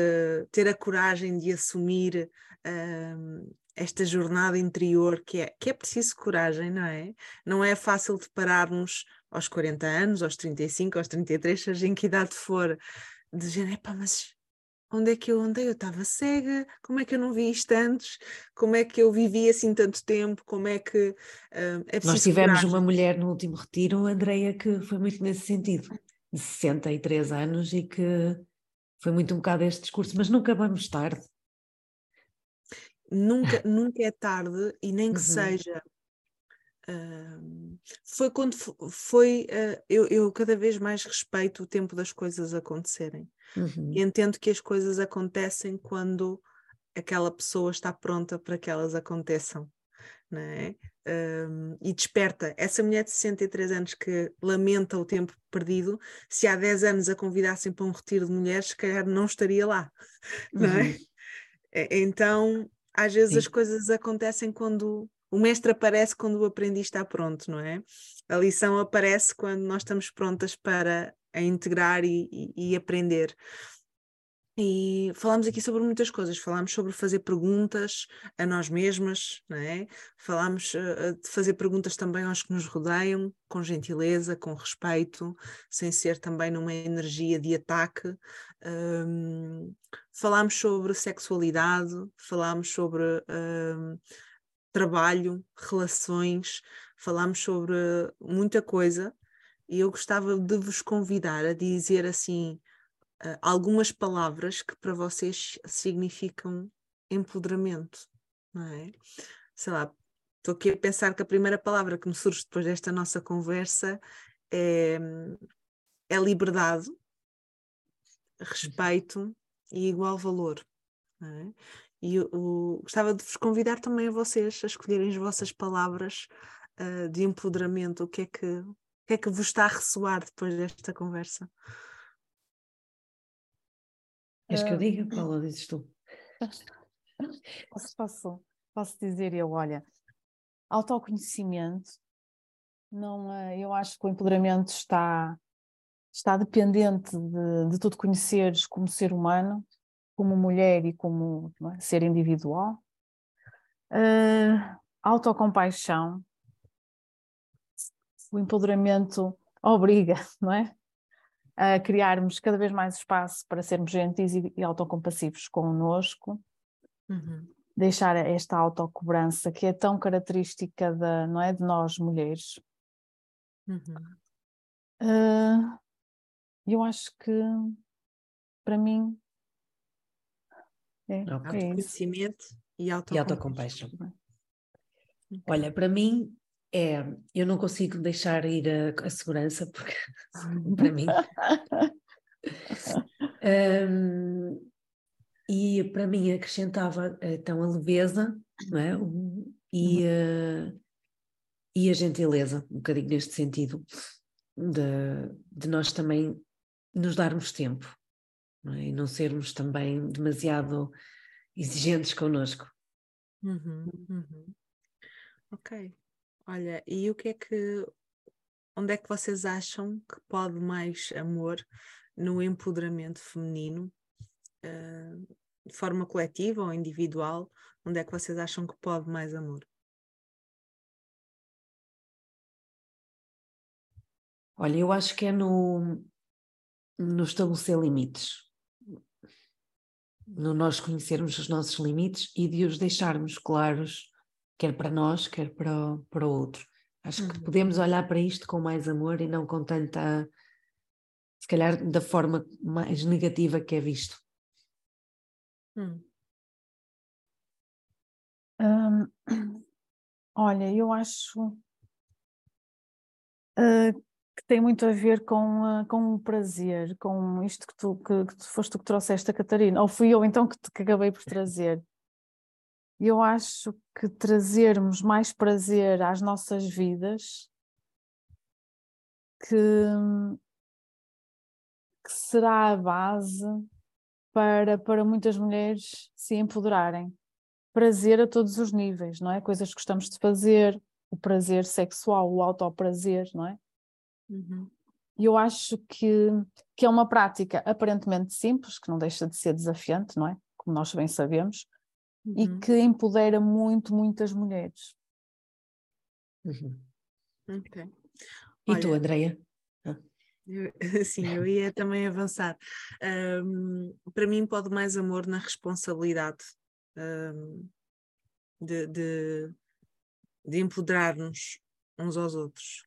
ter a coragem de assumir uh, esta jornada interior que é, que é preciso coragem, não é? Não é fácil de pararmos aos 40 anos, aos 35, aos 33, seja em que idade for, de dizer, pá, mas onde é que eu andei? Eu estava cega, como é que eu não vi isto antes? Como é que eu vivi assim tanto tempo? Como é que uh, é Nós tivemos coragem. uma mulher no último retiro, Andreia, que foi muito nesse sentido, de 63 anos e que foi muito um bocado este discurso, mas nunca vamos tarde nunca, nunca é tarde e nem que uhum. seja. Uh, foi quando foi. Uh, eu, eu, cada vez mais respeito o tempo das coisas acontecerem. Uhum. E entendo que as coisas acontecem quando aquela pessoa está pronta para que elas aconteçam. Não é? Um, e desperta essa mulher de 63 anos que lamenta o tempo perdido, se há 10 anos a convidassem para um retiro de mulheres, se calhar não estaria lá, não é? Uhum. Então às vezes Sim. as coisas acontecem quando o mestre aparece quando o aprendiz está pronto, não é? A lição aparece quando nós estamos prontas para a integrar e, e, e aprender. E falámos aqui sobre muitas coisas, falámos sobre fazer perguntas a nós mesmas, não é? falámos uh, de fazer perguntas também aos que nos rodeiam, com gentileza, com respeito, sem ser também numa energia de ataque. Um, falámos sobre sexualidade, falámos sobre um, trabalho, relações, falámos sobre muita coisa e eu gostava de vos convidar a dizer assim uh, algumas palavras que para vocês significam empoderamento, não é? Sei lá, estou aqui a pensar que a primeira palavra que me surge depois desta nossa conversa é, é liberdade, respeito e igual valor. É? E eu, gostava de vos convidar também a vocês a escolherem as vossas palavras uh, de empoderamento, o que é que, que que é que vos está a ressoar depois desta conversa? És que eu diga, Paula, dizes tu. Posso, posso, posso dizer eu, olha, autoconhecimento, não, é, eu acho que o empoderamento está, está dependente de, de tu te conheceres como ser humano, como mulher e como é, ser individual. Uh, autocompaixão, o empoderamento obriga, não é? A criarmos cada vez mais espaço para sermos gentis e, e autocompassivos connosco. Uhum. Deixar esta autocobrança que é tão característica da, não é, de nós mulheres. Uhum. Uh, eu acho que para mim é, okay. é autoconhecimento e autocompaixão. E autocompaixão. Olha, para mim é, eu não consigo deixar ir a, a segurança, porque para mim. um, e para mim acrescentava então a leveza não é? e, uh, e a gentileza, um bocadinho neste sentido, de, de nós também nos darmos tempo não é? e não sermos também demasiado exigentes connosco. Uhum, uhum. Ok. Olha, e o que é que. Onde é que vocês acham que pode mais amor no empoderamento feminino, uh, de forma coletiva ou individual? Onde é que vocês acham que pode mais amor? Olha, eu acho que é no, no estabelecer limites, no nós conhecermos os nossos limites e de os deixarmos claros quer para nós, quer para o, para o outro. Acho que uhum. podemos olhar para isto com mais amor e não com tanta, se calhar, da forma mais negativa que é visto. Hum. Um, olha, eu acho uh, que tem muito a ver com, uh, com o prazer, com isto que tu, que, que tu foste tu que trouxeste a Catarina, ou fui eu então que, que acabei por trazer eu acho que trazermos mais prazer às nossas vidas que, que será a base para, para muitas mulheres se empoderarem. Prazer a todos os níveis, não é? Coisas que gostamos de fazer, o prazer sexual, o autoprazer, não é? Uhum. Eu acho que, que é uma prática aparentemente simples, que não deixa de ser desafiante, não é? Como nós bem sabemos, uhum. e que empodera muito, muitas mulheres. Uhum. Okay. E Olha, tu, Andreia? Ah. sim, eu ia também avançar. Um, para mim, pode mais amor na responsabilidade um, de, de, de empoderar-nos uns aos outros.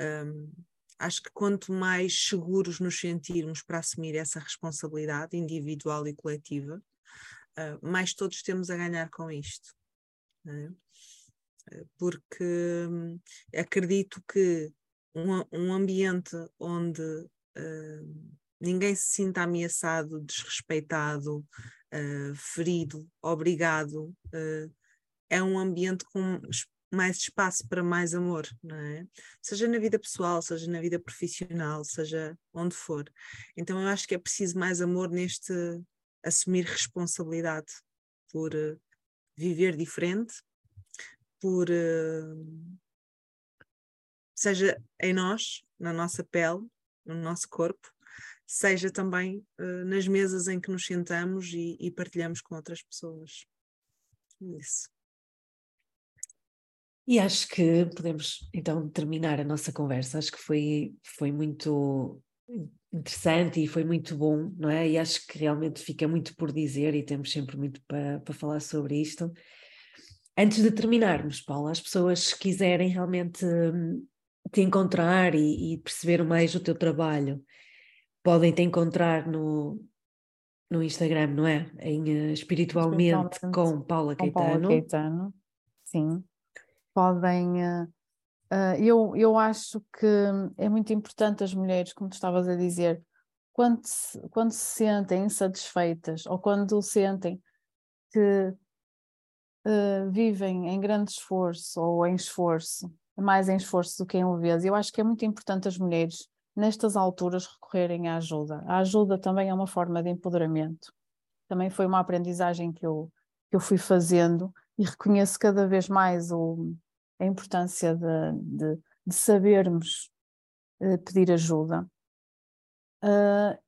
Um, acho que quanto mais seguros nos sentirmos para assumir essa responsabilidade individual e coletiva, uh, mais todos temos a ganhar com isto. É? Porque hum, acredito que um, um, ambiente onde uh, ninguém se sinta ameaçado, desrespeitado, uh, ferido, obrigado, é um ambiente com mais espaço para mais amor, não é? Seja na vida pessoal, seja na vida profissional, seja onde for. Então eu acho que é preciso mais amor neste assumir responsabilidade por uh, viver diferente, por uh, seja em nós, na nossa pele, no nosso corpo, seja também uh, nas mesas em que nos sentamos e, e partilhamos com outras pessoas. Isso. E acho que podemos então terminar a nossa conversa. Acho que foi, foi muito interessante e foi muito bom, não é? E acho que realmente fica muito por dizer e temos sempre muito para, para falar sobre isto. Antes de terminarmos, Paula, as pessoas que quiserem realmente hum, te encontrar e, e, perceber mais o teu trabalho, podem te encontrar no, no Instagram, não é? Em espiritualmente, espiritualmente, com Paula com Caetano. Paula Caetano. Sim. Podem uh, eu, eu acho que é muito importante as mulheres, como tu estavas a dizer, quando se, quando se sentem insatisfeitas ou quando sentem que uh, vivem em grande esforço ou em esforço mais em esforço do que em leveza. Eu acho que é muito importante as mulheres, nestas alturas, recorrerem à ajuda. A ajuda também é uma forma de empoderamento. Também foi uma aprendizagem que eu, que eu fui fazendo e reconheço cada vez mais o, a importância de, de, de sabermos uh, pedir ajuda. Uh,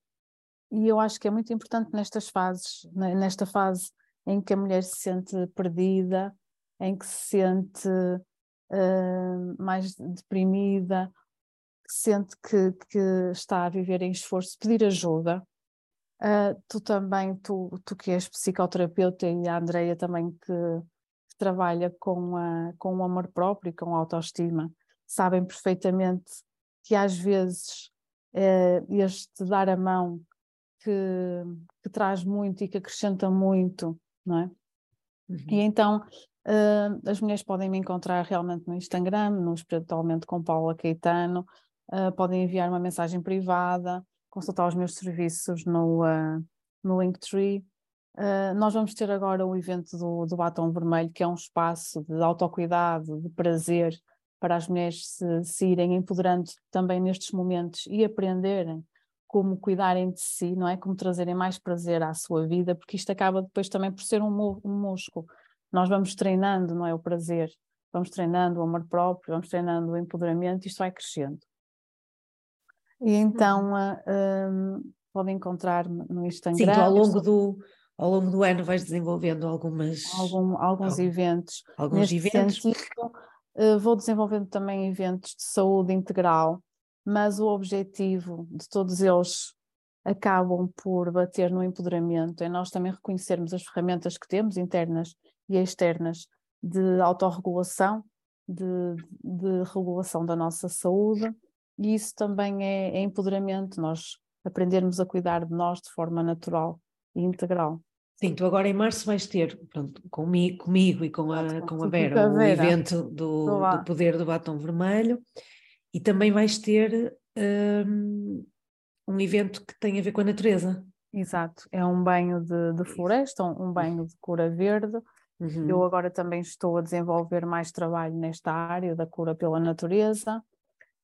e eu acho que é muito importante nestas fases, nesta fase em que a mulher se sente perdida, em que se sente uh, mais deprimida, que sente que, que, está a viver em esforço, pedir ajuda. Uh, tu também, tu, tu que és psicoterapeuta e a Andreia também que, que, trabalha com, a, com o amor próprio e com a autoestima, sabem perfeitamente que às vezes uh, este dar a mão que, que, traz muito e que acrescenta muito, não é? Uhum. E então Uh, as mulheres podem me encontrar realmente no Instagram, no Espiritualmente com Paula Caetano, uh, podem enviar uma mensagem privada, consultar os meus serviços no, uh, no Linktree. Uh, nós vamos ter agora o evento do, do Batom Vermelho, que é um espaço de autocuidado, de prazer, para as mulheres se, se irem empoderando também nestes momentos e aprenderem como cuidarem de si, não é? Como trazerem mais prazer à sua vida, porque isto acaba depois também por ser um, um músculo nós vamos treinando, não é? O prazer, vamos treinando o amor próprio, vamos treinando o empoderamento, e isto vai crescendo. E então uh, podem encontrar no Instagram. Sim, ao longo do, ao longo do ano vais desenvolvendo algumas Algum, alguns algum, eventos. Alguns Neste eventos. Sentido, uh, vou desenvolvendo também eventos de saúde integral, mas o objetivo de todos eles acabam por bater no empoderamento, é nós também reconhecermos as ferramentas que temos internas e externas de autorregulação, de, de regulação da nossa saúde, e isso também é, é, empoderamento, nós aprendermos a cuidar de nós de forma natural e integral. Sim, tu agora em março vais ter, pronto, comigo, comigo e com a, com a Vera, o evento do, do Poder do Batom Vermelho, e também vais ter um, um evento que tem a ver com a natureza. Exato, é um banho de, de floresta, um banho de cura verde, Uhum. Eu agora também estou a desenvolver mais trabalho nesta área da cura pela natureza.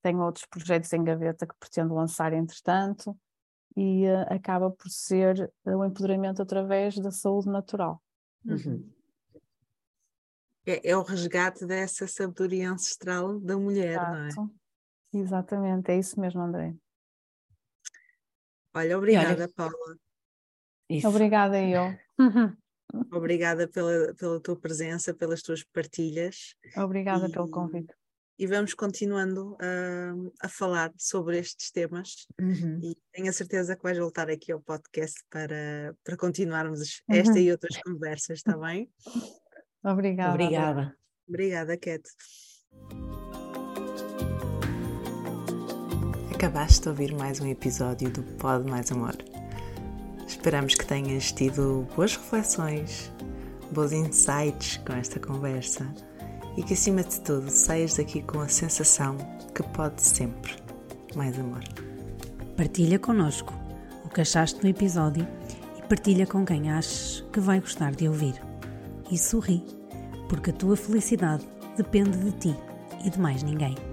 Tenho outros projetos em gaveta que pretendo lançar entretanto e uh, acaba por ser uh, o empoderamento através da saúde natural. Uhum. É, é, o resgate dessa sabedoria ancestral da mulher, Exato. não é? Exatamente, é isso mesmo, André. Olha, obrigada, olha, Paula. Isso. Obrigada eu. Obrigada pela, pela tua presença, pelas tuas partilhas. Obrigada e, pelo convite. E vamos continuando a, a falar sobre estes temas uhum. e tenho a certeza que vais voltar aqui ao podcast para, para continuarmos esta uhum. e outras conversas, está bem? Obrigada. Obrigada. Obrigada, Cat. Acabaste de ouvir mais um episódio do Pod Mais Amor. Esperamos que tenhas tido boas reflexões, bons insights com esta conversa e que, acima de tudo, saias daqui com a sensação que pode sempre mais amor. Partilha connosco o que achaste no episódio e partilha com quem achas que vai gostar de ouvir. E sorri, porque a tua felicidade depende de ti e de mais ninguém.